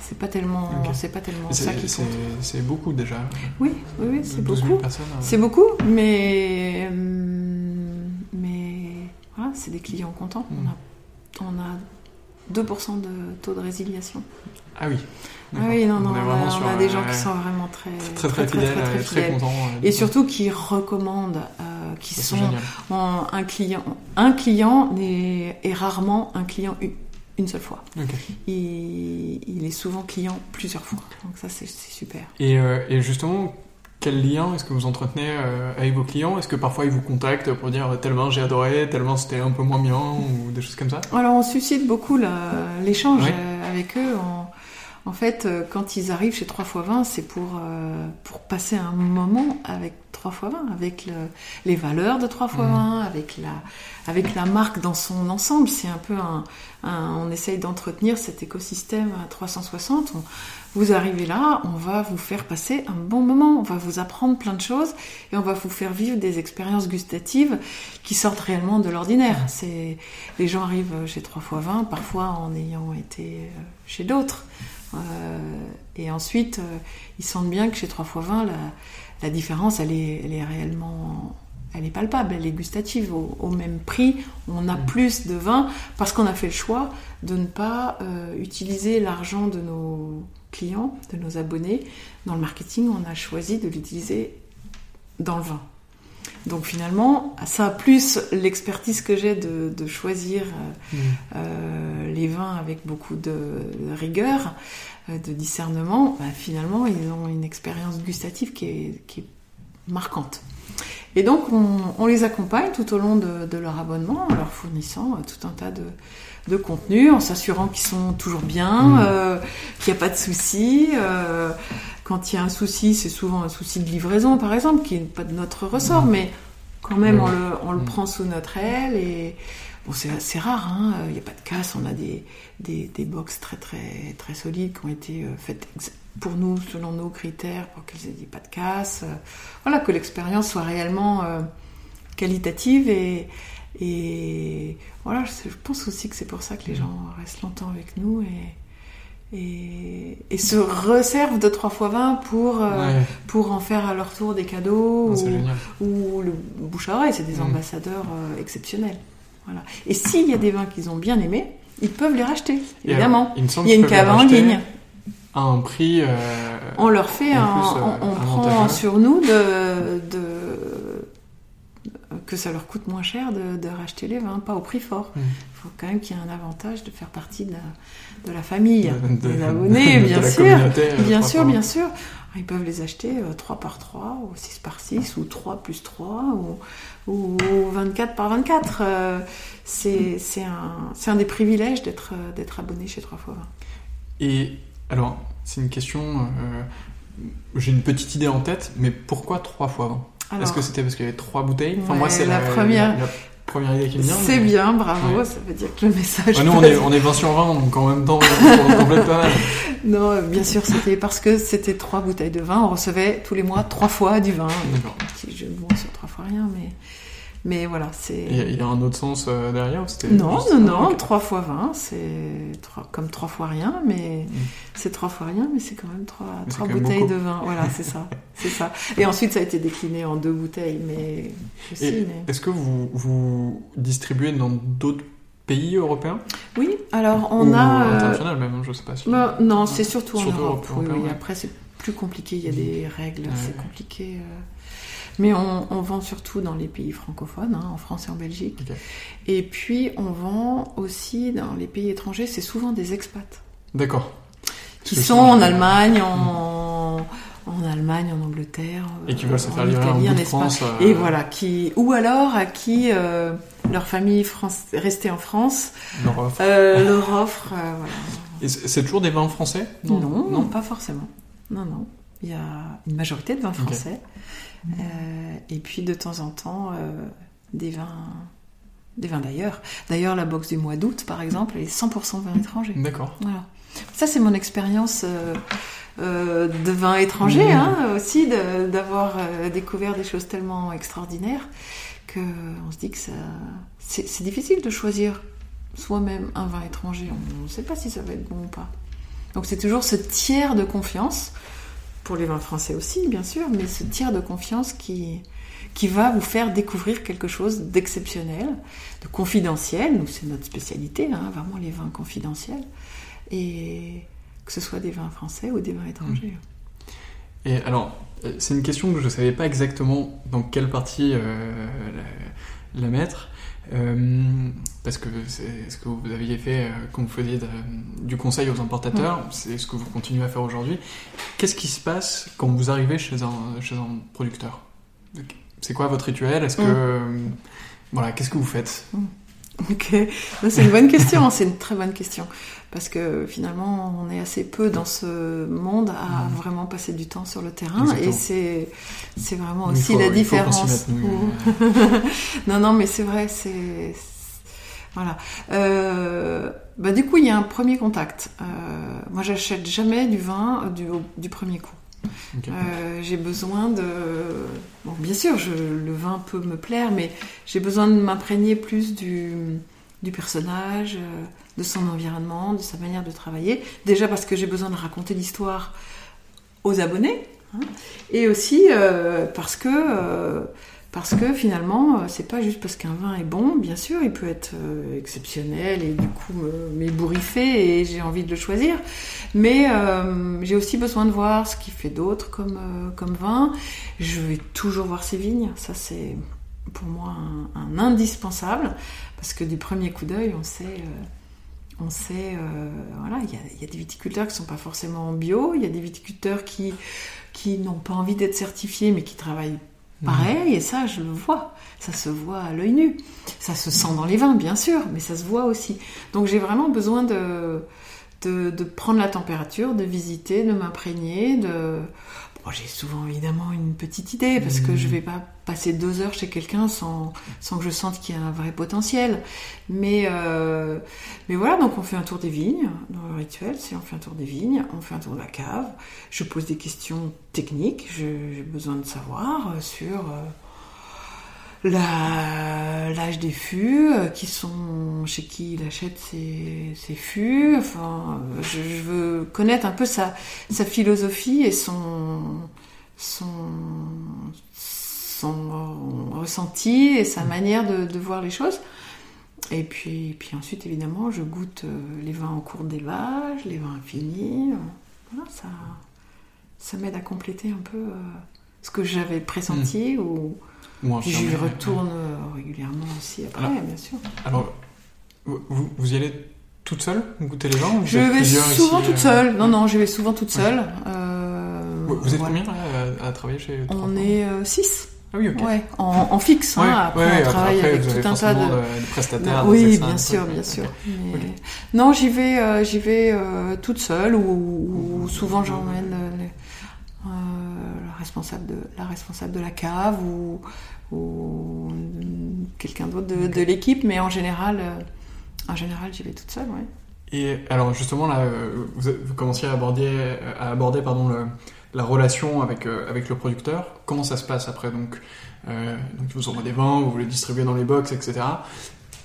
c'est pas tellement, c'est pas tellement ça qui compte. C'est beaucoup déjà. Oui, oui, oui, c'est 12 000 beaucoup. euh. C'est beaucoup, mais hum, mais voilà, c'est des clients contents. Mm. On a on a 2% de taux de résiliation. Ah oui. Ah oui, non, non, On on a, on sur, a des gens qui sont vraiment très très très fidèles, très, très fidèles. contents. Et surtout qui recommandent, euh, qui Ça, sont en- un client. Un client est rarement un client une, une seule fois. Il, il est souvent client plusieurs fois. Donc ça, c'est super. Et, euh, et justement, quel lien est-ce que vous entretenez euh, avec vos clients? Est-ce que parfois ils vous contactent pour dire tellement j'ai adoré, tellement c'était un peu moins bien ou des choses comme ça? Alors on suscite beaucoup l'échange avec eux. En, en fait, euh, quand ils arrivent chez 3x20, c'est pour, euh, pour passer un moment avec 3x20, avec le- les valeurs de 3x20, avec, la, avec la marque dans son ensemble. C'est un peu un, un- On essaye d'entretenir cet écosystème à 360. On- vous arrivez là, on va vous faire passer un bon moment, on va vous apprendre plein de choses et on va vous faire vivre des expériences gustatives qui sortent réellement de l'ordinaire. C'est les gens arrivent chez 3 x 20 parfois en ayant été euh, chez d'autres. Euh, et ensuite, euh, ils sentent bien que chez 3 x 20 la, la différence elle est, elle est réellement elle est palpable, elle est gustative. Au, même prix, on a plus de vin parce qu'on a fait le choix de ne pas euh, utiliser l'argent de nos clients, de nos abonnés. Dans le marketing, on a choisi de l'utiliser dans le vin. Donc finalement, ça plus l'expertise que j'ai de, choisir euh, mm. euh, les vins avec beaucoup de, rigueur, de discernement, bah, finalement, ils ont une expérience gustative qui est, qui est marquante. Et donc, on, les accompagne tout au long de, leur abonnement en leur fournissant euh, tout un tas de, de contenus, en s'assurant qu'ils sont toujours bien, mmh. euh, qu'il n'y a pas de soucis. Euh, quand il y a un souci, c'est souvent un souci de livraison, par exemple, qui n'est pas de notre ressort, mmh. mais quand même, on le, on le mmh. prend sous notre aile. Et bon, c'est rare, hein, il n'y a pas de casse. On a des, des, des box très, très, très solides qui ont été faites pour nous, selon nos critères, pour qu'ils aient pas de casse. Euh, voilà, que l'expérience soit réellement euh, qualitative et, et voilà, je, pense aussi que c'est pour ça que les gens restent longtemps avec nous et, et, et se resservent de 3 fois 20 pour, euh, pour en faire à leur tour des cadeaux ou, ou, le bouche à oreille. C'est des mm. ambassadeurs exceptionnels. Voilà. Et s'il y a des vins qu'ils ont bien aimés, ils peuvent les racheter, évidemment. il, il y a une cave en ligne un prix. Euh, on leur fait un, on, euh, prend sur nous de, que ça leur coûte moins cher de, racheter les vins, pas au prix fort. Il faut quand même qu'il y ait un avantage de faire partie de la, de la famille, des abonnés, bien sûr, bien sûr, bien sûr. Ils peuvent les acheter 3 euh, par 3, ou 6 par 6, ou 3 plus 3, ou, ou 24 par 24. C'est un, un des privilèges d'être abonné chez 3 fois 20. Et alors, c'est une question. Euh, j'ai une petite idée en tête, mais pourquoi 3 fois 20 Est-ce que c'était parce qu'il y avait 3 bouteilles? Enfin, moi, c'est la, première. La, première idée qui me vient. C'est bien, bravo, ça veut dire que le message. nous, on est, on est 20 sur 20, donc en même temps, on complète pas mal. Non, bien sûr, c'était parce que c'était 3 bouteilles de vin. On recevait tous les mois 3 fois du vin. D'accord. Jeu de mots sur 3 fois rien, mais. Mais voilà, c'est. Il y, a un autre sens euh, derrière Non, non, non, 3 fois 20, c'est comme 3 fois rien, mais mm. c'est 3 fois rien, mais c'est quand même 3, bouteilles de vin. Voilà, c'est ça, c'est ça. Et ensuite, ça a été décliné en deux bouteilles, mais. Est-ce que vous, vous distribuez dans d'autres pays européens? Oui, alors on a. Euh, international même, je sais pas. Si... Bah, non, c'est surtout, en Europe. oui, Après, c'est plus compliqué, il y a des règles, c'est compliqué. Euh... Mais on, vend surtout dans les pays francophones, hein, en France et en Belgique. Et puis on vend aussi dans les pays étrangers, c'est souvent des expats. D'accord. Qui sont en Allemagne, en, en Allemagne, en Angleterre, et qui veulent se faire livrer en, en France. Euh, et voilà, qui ou alors à qui euh, leur famille France, restée en France leur offre, euh, leur offre Et c'est toujours des vins français? Non, non, pas forcément. Non, non. Il y a une majorité de vins français. Euh, et puis de temps en temps, euh, des vins des vins d'ailleurs. D'ailleurs, la box du mois d'août, par exemple, elle est 100% vin étranger. D'accord. Voilà. Ça, c'est mon expérience euh, de vin étranger, mmh. hein, aussi, d'avoir découvert des choses tellement extraordinaires que on se dit que ça, c'est difficile de choisir soi-même un vin étranger. On ne sait pas si ça va être bon ou pas. Donc c'est toujours ce tiers de confiance pour les vins français aussi, bien sûr, mais ce tiers de confiance qui, qui va vous faire découvrir quelque chose d'exceptionnel, de confidentiel. Nous, c'est notre spécialité, hein, vraiment les vins confidentiels. Et que ce soit des vins français ou des vins étrangers. Et alors, euh, c'est une question que je ne savais pas exactement dans quelle partie euh, la, mettre. Euh, parce que c'est ce que vous aviez fait euh, quand vous faisiez du conseil aux importateurs, c'est ce que vous continuez à faire aujourd'hui. Qu'est-ce qui se passe quand vous arrivez chez un, chez un producteur? C'est quoi votre rituel? Est-ce que. Euh, voilà, qu'est-ce que vous faites? Ok, c'est une bonne question, hein, c'est une très bonne question. Parce que finalement, on est assez peu dans ce monde à mmh. vraiment passer du temps sur le terrain. Et c'est, c'est vraiment aussi la différence. non, non, mais c'est vrai, c'est. Voilà. Euh, bah, du coup, il y a un premier contact. Euh, moi, j'achète jamais du vin du, du premier coup. Euh, j'ai besoin de. Bon, bien sûr, je, le vin peut me plaire, mais j'ai besoin de m'imprégner plus du, du personnage, euh, de son environnement, de sa manière de travailler. Déjà parce que j'ai besoin de raconter l'histoire aux abonnés, hein, et aussi euh, parce que parce que finalement, euh, c'est pas juste parce qu'un vin est bon, bien sûr, il peut être euh, exceptionnel et du coup m'ébouriffer et j'ai envie de le choisir. Mais euh, j'ai aussi besoin de voir ce qu'il fait d'autre comme, comme vin. Je vais toujours voir ses vignes, ça c'est pour moi un, indispensable parce que du premier coup d'œil, on sait. On sait, voilà, il y a, des viticulteurs qui sont pas forcément bio, il y a des viticulteurs qui, qui n'ont pas envie d'être certifiés mais qui travaillent pareil, et ça, je le vois. Ça se voit à l'œil nu. Ça se sent dans les vins, bien sûr, mais ça se voit aussi. Donc j'ai vraiment besoin de, de, de, prendre la température, de visiter, de m'imprégner, de... J'ai souvent évidemment une petite idée, parce que je vais pas passer deux heures chez quelqu'un sans, sans que je sente qu'il y a un vrai potentiel. Mais, euh, mais voilà, donc on fait un tour des vignes. Dans le rituel, c'est on fait un tour des vignes, on fait un tour de la cave. Je pose des questions techniques, j'ai besoin de savoir sur euh, l'âge des fûts, euh, qui sont chez qui il achète ses, ses fûts. Enfin, je, je, veux connaître un peu sa, sa philosophie et son, son, son ressenti et sa manière de, de voir les choses. Et puis, puis ensuite, évidemment, je goûte euh, les vins en cours d'élevage, les vins finis. Voilà, ça, ça m'aide à compléter un peu euh, ce que j'avais pressenti mmh. ou, ou j'y retourne ouais. régulièrement aussi après, alors, bien sûr. Alors, vous, vous y allez toute seule goûter les vins Je vais souvent ici, toute seule. Euh... Non, non, je vais souvent toute seule. Euh, vous êtes voilà. combien à, à, travailler chez On est 6. Ah oui, ok. Ouais, en, en fixe. Ouais, hein, après, ouais, on travaille après, avec tout un tas de... prestataires. Non, oui, bien sûr, bien sûr. Mais... Okay. Non, j'y vais, euh, j'y vais euh, toute seule ou, ou souvent j'emmène euh, responsable de la responsable de la cave ou, ou quelqu'un d'autre de, l'équipe, mais en général, euh, en général, j'y vais toute seule, ouais. Et alors justement là, vous, vous commenciez à aborder, à aborder pardon le la relation avec, euh, avec le producteur. Comment ça se passe après donc, euh, donc, vous envoie des vins, vous les distribuez dans les box, etc.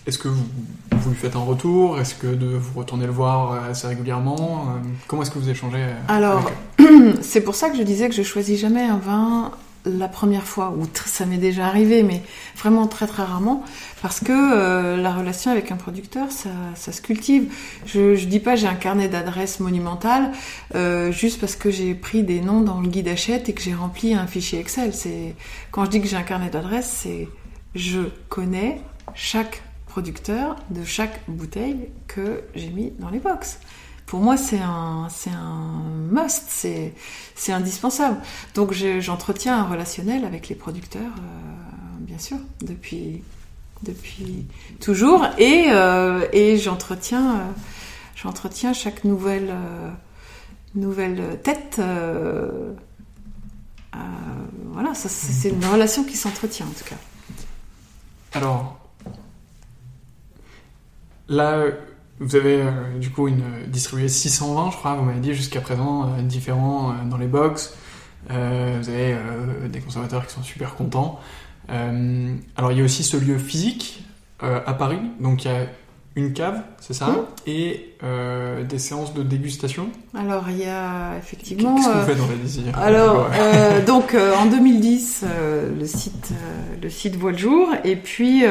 Est-ce que vous, vous, lui faites un retour? Est-ce que de vous retournez le voir euh, assez régulièrement? Comment est-ce que vous échangez Alors, c'est pour ça que je disais que je choisis jamais un vin la première fois, ou ça m'est déjà arrivé, mais vraiment très très rarement, parce que euh, la relation avec un producteur, ça, ça se cultive. Je, je dis pas j'ai un carnet d'adresses monumental, euh, juste parce que j'ai pris des noms dans le guide Hachette et que j'ai rempli un fichier Excel. C'est quand je dis que j'ai un carnet d'adresses, c'est je connais chaque producteur de chaque bouteille que j'ai mis dans les box pour moi, c'est un, must, c'est, indispensable. Donc, j'entretiens un relationnel avec les producteurs, euh, bien sûr, depuis, toujours, et, euh, euh, j'entretiens chaque nouvelle, nouvelle tête. Voilà, c'est une relation qui s'entretient en tout cas. Alors, là, vous avez euh, du coup une, distribué 620, je crois, vous m'avez dit jusqu'à présent, euh, différents euh, dans les box. vous avez des consommateurs qui sont super contents. alors il y a aussi ce lieu physique à Paris, donc il y a une cave, c'est ça, mmh. et euh, des séances de dégustation? Alors il y a effectivement. Qu'est-ce que vous faites dans la désir Alors euh, donc en 2010, le site le site voit le jour, et puis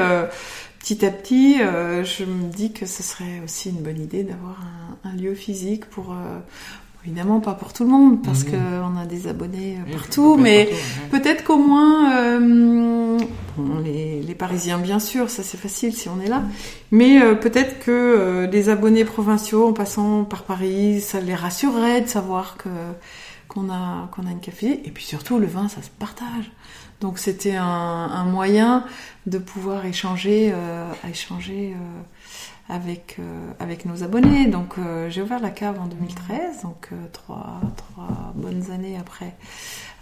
petit à petit, euh, je me dis que ce serait aussi une bonne idée d'avoir un, un, lieu physique pour, euh, évidemment pas pour tout le monde, parce mmh. qu'on a des abonnés oui, partout, mais ouais. peut-être qu'au moins, euh, bon, les, les, Parisiens bien sûr, ça c'est facile si on est là, mais euh, peut-être que les abonnés provinciaux en passant par Paris, ça les rassurerait de savoir que qu'on a qu'on a une café, et puis surtout le vin, ça se partage. Donc c'était un, un, moyen de pouvoir échanger, euh, échanger euh, avec euh, avec nos abonnés. Donc j'ai ouvert la cave en 2013, donc trois trois bonnes années après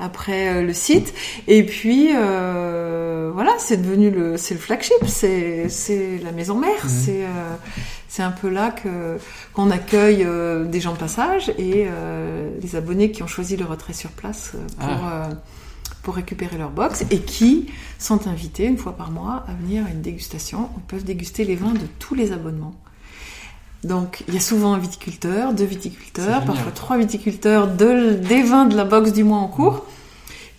après le site. Et puis voilà, c'est devenu le c'est le flagship, c'est c'est la maison mère, mmh. c'est c'est un peu là que qu'on accueille des gens de passage et les abonnés qui ont choisi le retrait sur place pour ah pour récupérer leur box et qui sont invités une fois par mois à venir à une dégustation. On peut déguster les vins de tous les abonnements. Donc il y a souvent un viticulteur, deux viticulteurs, parfois trois viticulteurs de, des vins de la box du mois en cours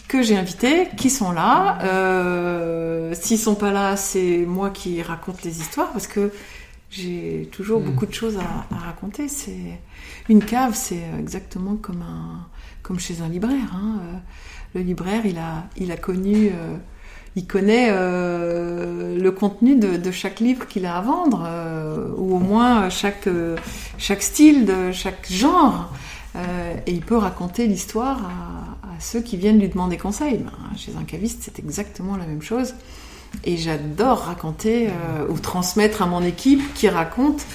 que j'ai invités, qui sont là. Euh, S'ils sont pas là, c'est moi qui raconte les histoires parce que j'ai toujours hmm. beaucoup de choses à, à raconter. C'est une cave, c'est exactement comme un comme chez un libraire. Hein. Le libraire, il a, il a connu, euh, il connaît euh, le contenu de, chaque livre qu'il a à vendre, euh, ou au moins chaque, chaque style, de chaque genre. et il peut raconter l'histoire à, ceux qui viennent lui demander conseil. Ben, chez un caviste, c'est exactement la même chose. Et j'adore raconter ou transmettre à mon équipe qui raconte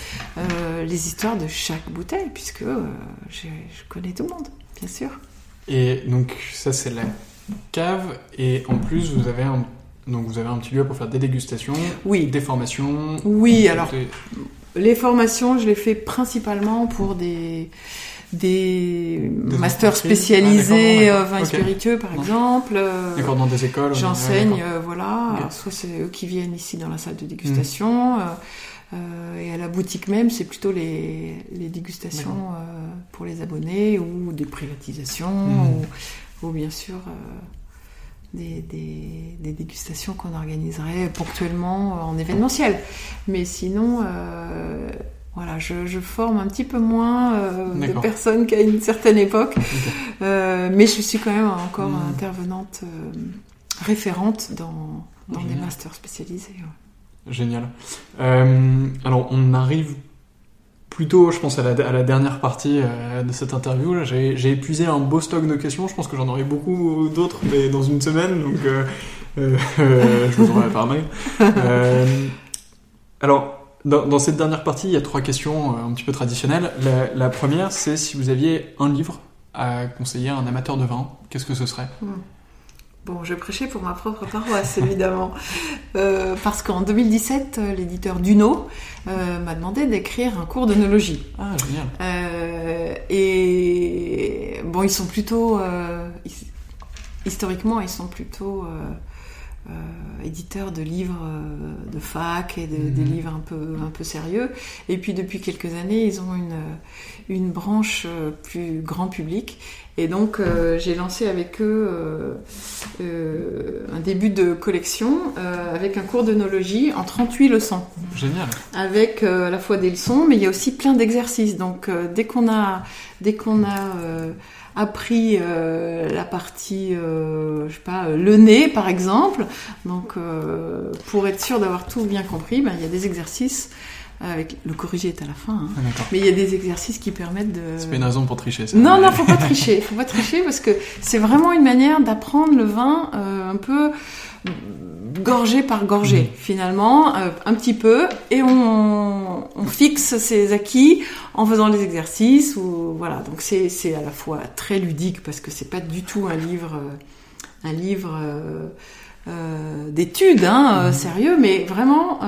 les histoires de chaque bouteille, puisque je connais tout le monde, bien sûr. Et donc ça c'est la cave et en plus vous avez un donc vous avez un petit lieu pour faire des dégustations, oui. des formations. Oui, alors les formations, je les fais principalement pour des des, masters spécialisés ah, vins spiritueux par exemple. Euh, d'accord, dans des écoles. J'enseigne, euh, voilà. Soit c'est eux qui viennent ici dans la salle de dégustation. Hmm. Euh, et à la boutique même, c'est plutôt les, les dégustations euh, pour les abonnés ou des privatisations mhm. ou, ou, bien sûr euh, des, des, des, dégustations qu'on organiserait ponctuellement en événementiel. Mais sinon, voilà, je, je, forme un petit peu moins de personnes qu'à une certaine époque, mais je suis quand même encore mhm. intervenante référente dans, dans des masters spécialisés. Génial. Euh, alors, on arrive plutôt, je pense, à la, dernière partie euh, de cette interview. J'ai épuisé un beau stock de questions. Je pense que j'en aurai beaucoup d'autres, mais dans une semaine, donc euh, je vous aurai par mail. alors, dans, cette dernière partie, il y a trois questions un petit peu traditionnelles. La, la première, c'est si vous aviez un livre à conseiller à un amateur de vin, qu'est-ce que ce serait? Hmm. Bon, je prêchais pour ma propre paroisse, évidemment. Euh, parce qu'en 2017, euh, l'éditeur Duno euh, m'a demandé d'écrire un cours d'œnologie. Ah, génial. Euh, et bon, ils sont plutôt... Historiquement, ils sont plutôt éditeur de livres euh, de fac et de, des mhm. livres un peu, un peu sérieux. Et puis depuis quelques années, ils ont une, une branche euh, plus grand public. Et donc j'ai lancé avec eux un début de collection avec un cours d'œnologie en 38 leçons. Génial. Avec à la fois des leçons, mais il y a aussi plein d'exercices. Donc dès qu'on a, dès qu'on a appris euh, la partie, euh, je sais pas, euh, le nez par exemple. Donc, euh, pour être sûr d'avoir tout bien compris, ben, il y a des exercices. Avec le corrigé est à la fin, hein. ah, mais il y a des exercices qui permettent de. C'est pas une raison pour tricher. Ça. Non, non, faut pas tricher. Faut pas tricher parce que c'est vraiment une manière d'apprendre le vin un peu gorgée par gorgée, mmh. finalement, euh, un petit peu, et on, on, fixe ses acquis en faisant les exercices. Ou voilà, donc c'est à la fois très ludique parce que c'est pas du tout un livre euh, un livre euh, euh, d'études hein, mmh. sérieux, mais vraiment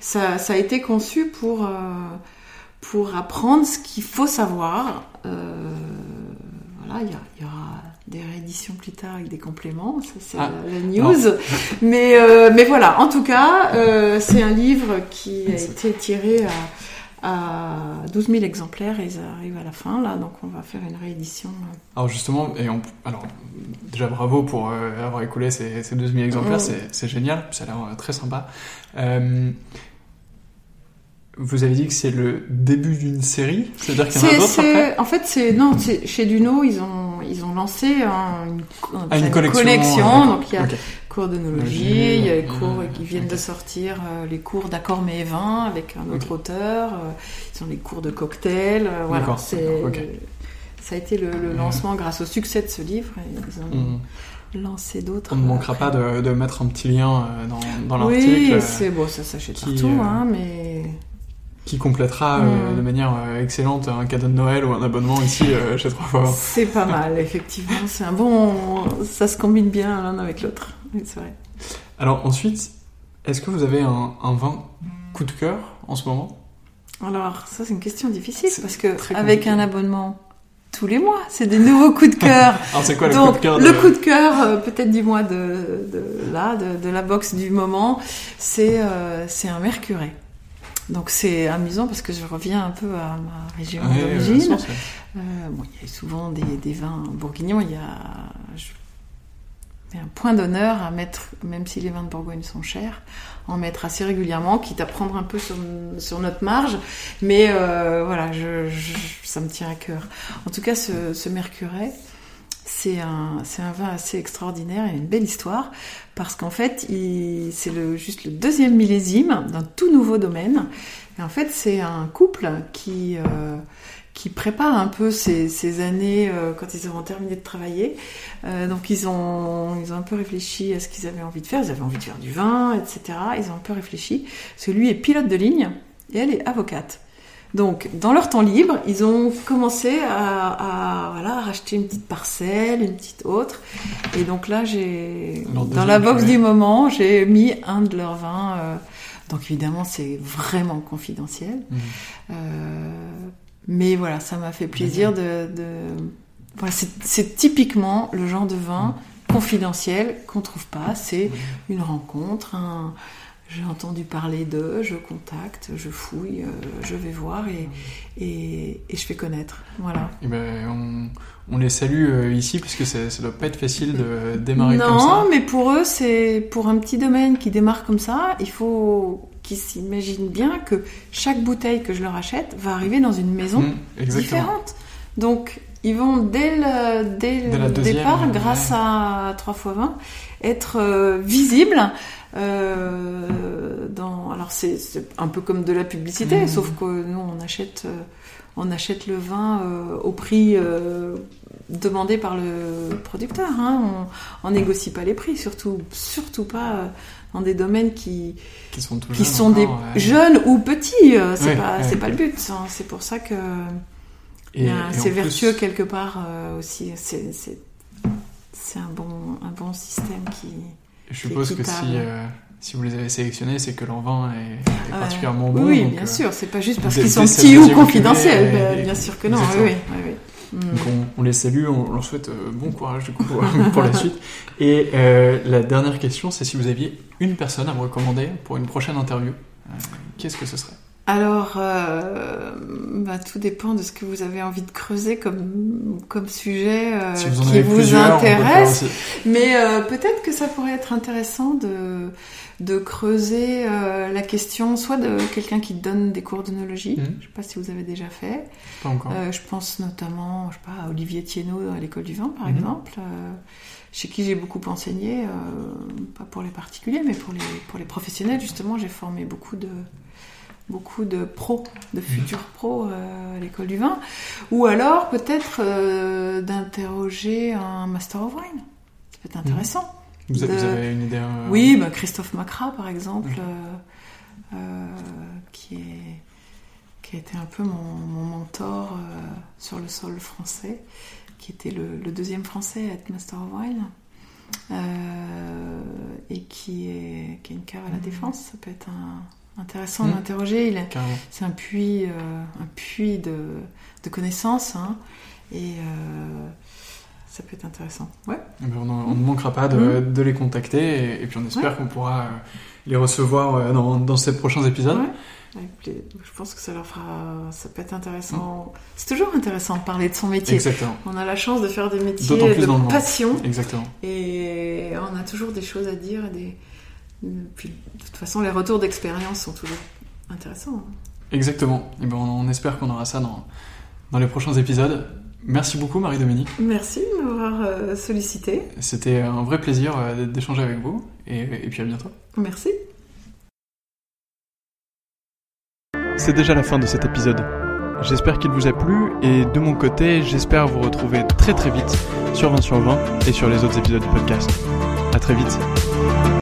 ça ça a été conçu pour pour apprendre ce qu'il faut savoir. voilà, il y, y aura des rééditions plus tard avec des compléments, ça c'est ah. la, news. Mais, euh, mais voilà, en tout cas, euh, c'est un livre qui a été tiré à, à 12 000 exemplaires et ça arrive à la fin là, donc on va faire une réédition. Alors justement, et on, alors déjà bravo pour euh, avoir écoulé ces, ces 12 000 exemplaires, oh. c'est génial, ça a l'air très sympa. Vous avez dit que c'est le début d'une série, c'est-à-dire qu'il y en a d'autres après? En fait, c'est non, chez Duno, ils ont ils ont lancé une, ah, une, collection. donc il y a cours d'œnologie, il y a les cours qui viennent de sortir, euh, les cours d'accord mais vin avec un autre auteur, euh, ils ont les cours de cocktail, euh, voilà, c'est ça a été le, lancement grâce au succès de ce livre. Ils ont, mhm. lancer d'autres. On ne manquera pas de, de, mettre un petit lien dans, dans l'article. Oui, c'est bon, ça s'achète partout, hein, mais qui complétera euh, mm. de manière euh, excellente un cadeau de Noël ou un abonnement ici euh, chez Trois fois. C'est pas mal, effectivement. C'est un bon. Ça se combine bien l'un avec l'autre. C'est vrai. Alors ensuite, est-ce que vous avez un, un, vin coup de cœur en ce moment? Alors ça c'est une question difficile parce que avec un abonnement tous les mois, c'est des nouveaux coups de cœur. Alors c'est quoi le coup de cœur Le coup de cœur, peut-être du mois de, de là, de, de, la boxe du moment, c'est c'est un Mercuret. Donc c'est amusant parce que je reviens un peu à ma région d'origine. Euh, bon, il y a souvent des, des, vins bourguignons. Il y a je un point d'honneur à mettre, même si les vins de Bourgogne sont chers, en mettre assez régulièrement, quitte à prendre un peu sur, sur notre marge. Mais euh, voilà, je, je, ça me tient à cœur. En tout cas, ce, ce Mercuret, c'est un, c'est un vin assez extraordinaire et une belle histoire parce qu'en fait, c'est juste le deuxième millésime d'un tout nouveau domaine. Et en fait, c'est un couple qui, euh, qui prépare un peu ces, ces années euh, quand ils auront terminé de travailler. Euh, donc ils ont, ils ont un peu réfléchi à ce qu'ils avaient envie de faire. Ils avaient envie de faire du vin, etc. Ils ont un peu réfléchi. Parce que lui est pilote de ligne et elle est avocate. Donc, dans leur temps libre, ils ont commencé à, à voilà, racheter une petite parcelle, une petite autre. Et donc là, j'ai, dans la box du moment, j'ai mis un de leurs vins. Euh, donc évidemment, c'est vraiment confidentiel. Mmh. Euh, mais voilà, ça m'a fait plaisir de. de... Voilà, c'est typiquement le genre de vin mmh. confidentiel qu'on trouve pas. C'est mmh. une rencontre, un j'ai entendu parler d'eux, je contacte, je fouille, euh, je vais voir et, et, et, je fais connaître. Voilà. Et eh ben, on, on, les salue euh, ici puisque ça ne doit pas être facile de démarrer non, comme ça. Non, mais pour eux, c'est pour un petit domaine qui démarre comme ça, il faut qu'ils s'imaginent bien que chaque bouteille que je leur achète va arriver dans une maison mmh, différente. Donc, ils vont dès le, dès le départ, grâce à 3 x 20, être euh, visibles euh, dans, alors c'est un peu comme de la publicité, mmh. sauf que nous on achète, euh, on achète le vin euh, au prix euh, demandé par le producteur. Hein. On, on négocie pas les prix, surtout, surtout pas dans des domaines qui qui sont, qui sont des jeunes ou petits. C'est pas c'est pas le but. Hein. C'est pour ça que c'est vertueux quelque part aussi. C'est c'est un bon un bon système qui je suppose que si, euh, si vous les avez sélectionnés, c'est que leur vin est, est particulièrement bon. Oui, bien euh, sûr, c'est pas juste parce qu'ils sont petits ou confidentiels, bien sûr que non. Oui, oui, oui. Donc on, on, les salue, on leur souhaite euh, bon courage du coup pour, pour la suite. Et la dernière question, c'est si vous aviez une personne à me recommander pour une prochaine interview, qu'est-ce que ce serait? Alors, euh, bah, tout dépend de ce que vous avez envie de creuser comme, comme sujet euh, qui vous intéresse. Mais euh, peut-être que ça pourrait être intéressant de, de creuser euh, la question soit de quelqu'un qui donne des cours d'onologie, mmh. je ne sais pas si vous avez déjà fait. Pas encore. Je pense notamment je sais pas, à Olivier Thienot à l'école du vin, par mmh. exemple chez qui j'ai beaucoup enseigné, pas pour les particuliers, mais pour les, pour les professionnels, justement, j'ai formé beaucoup de, beaucoup de pros, de futurs pros euh, à l'école du vin, ou alors peut-être euh, d'interroger un Master of Wine. Ça peut être mhm. intéressant. Vous, avez une idée euh, Oui, bah, Christophe Macra par exemple, qui, est, qui a été un peu mon, mentor sur le sol français, qui était le, le, deuxième français à être Master of Wine. et qui est, qui est une cave à la mhm. défense, ça peut être un, intéressant mmh. d'interroger. C'est un puits, euh, un puits de, de connaissances. Hein, et euh, ça peut être intéressant. Ouais. Eh ben, on, ne manquera pas de, mmh. de les contacter et, puis on espère qu'on pourra euh, les recevoir dans, dans ces prochains épisodes. Je pense que ça leur fera, ça peut être intéressant. Mmh. C'est toujours intéressant de parler de son métier. Exactement. On a la chance de faire des métiers de passion. Exactement. Et on a toujours des choses à dire, des, puis, de toute façon, les retours d'expérience sont toujours intéressants. Hein. Exactement. Et ben, on espère qu'on aura ça dans, dans les prochains épisodes. Merci beaucoup, Marie-Dominique. Merci de m'avoir euh, sollicité. C'était un vrai plaisir euh, d'échanger avec vous. Et, et puis à bientôt. Merci. C'est déjà la fin de cet épisode. J'espère qu'il vous a plu et de mon côté, j'espère vous retrouver très très vite sur 20 sur 20 et sur les autres épisodes du podcast. À très vite.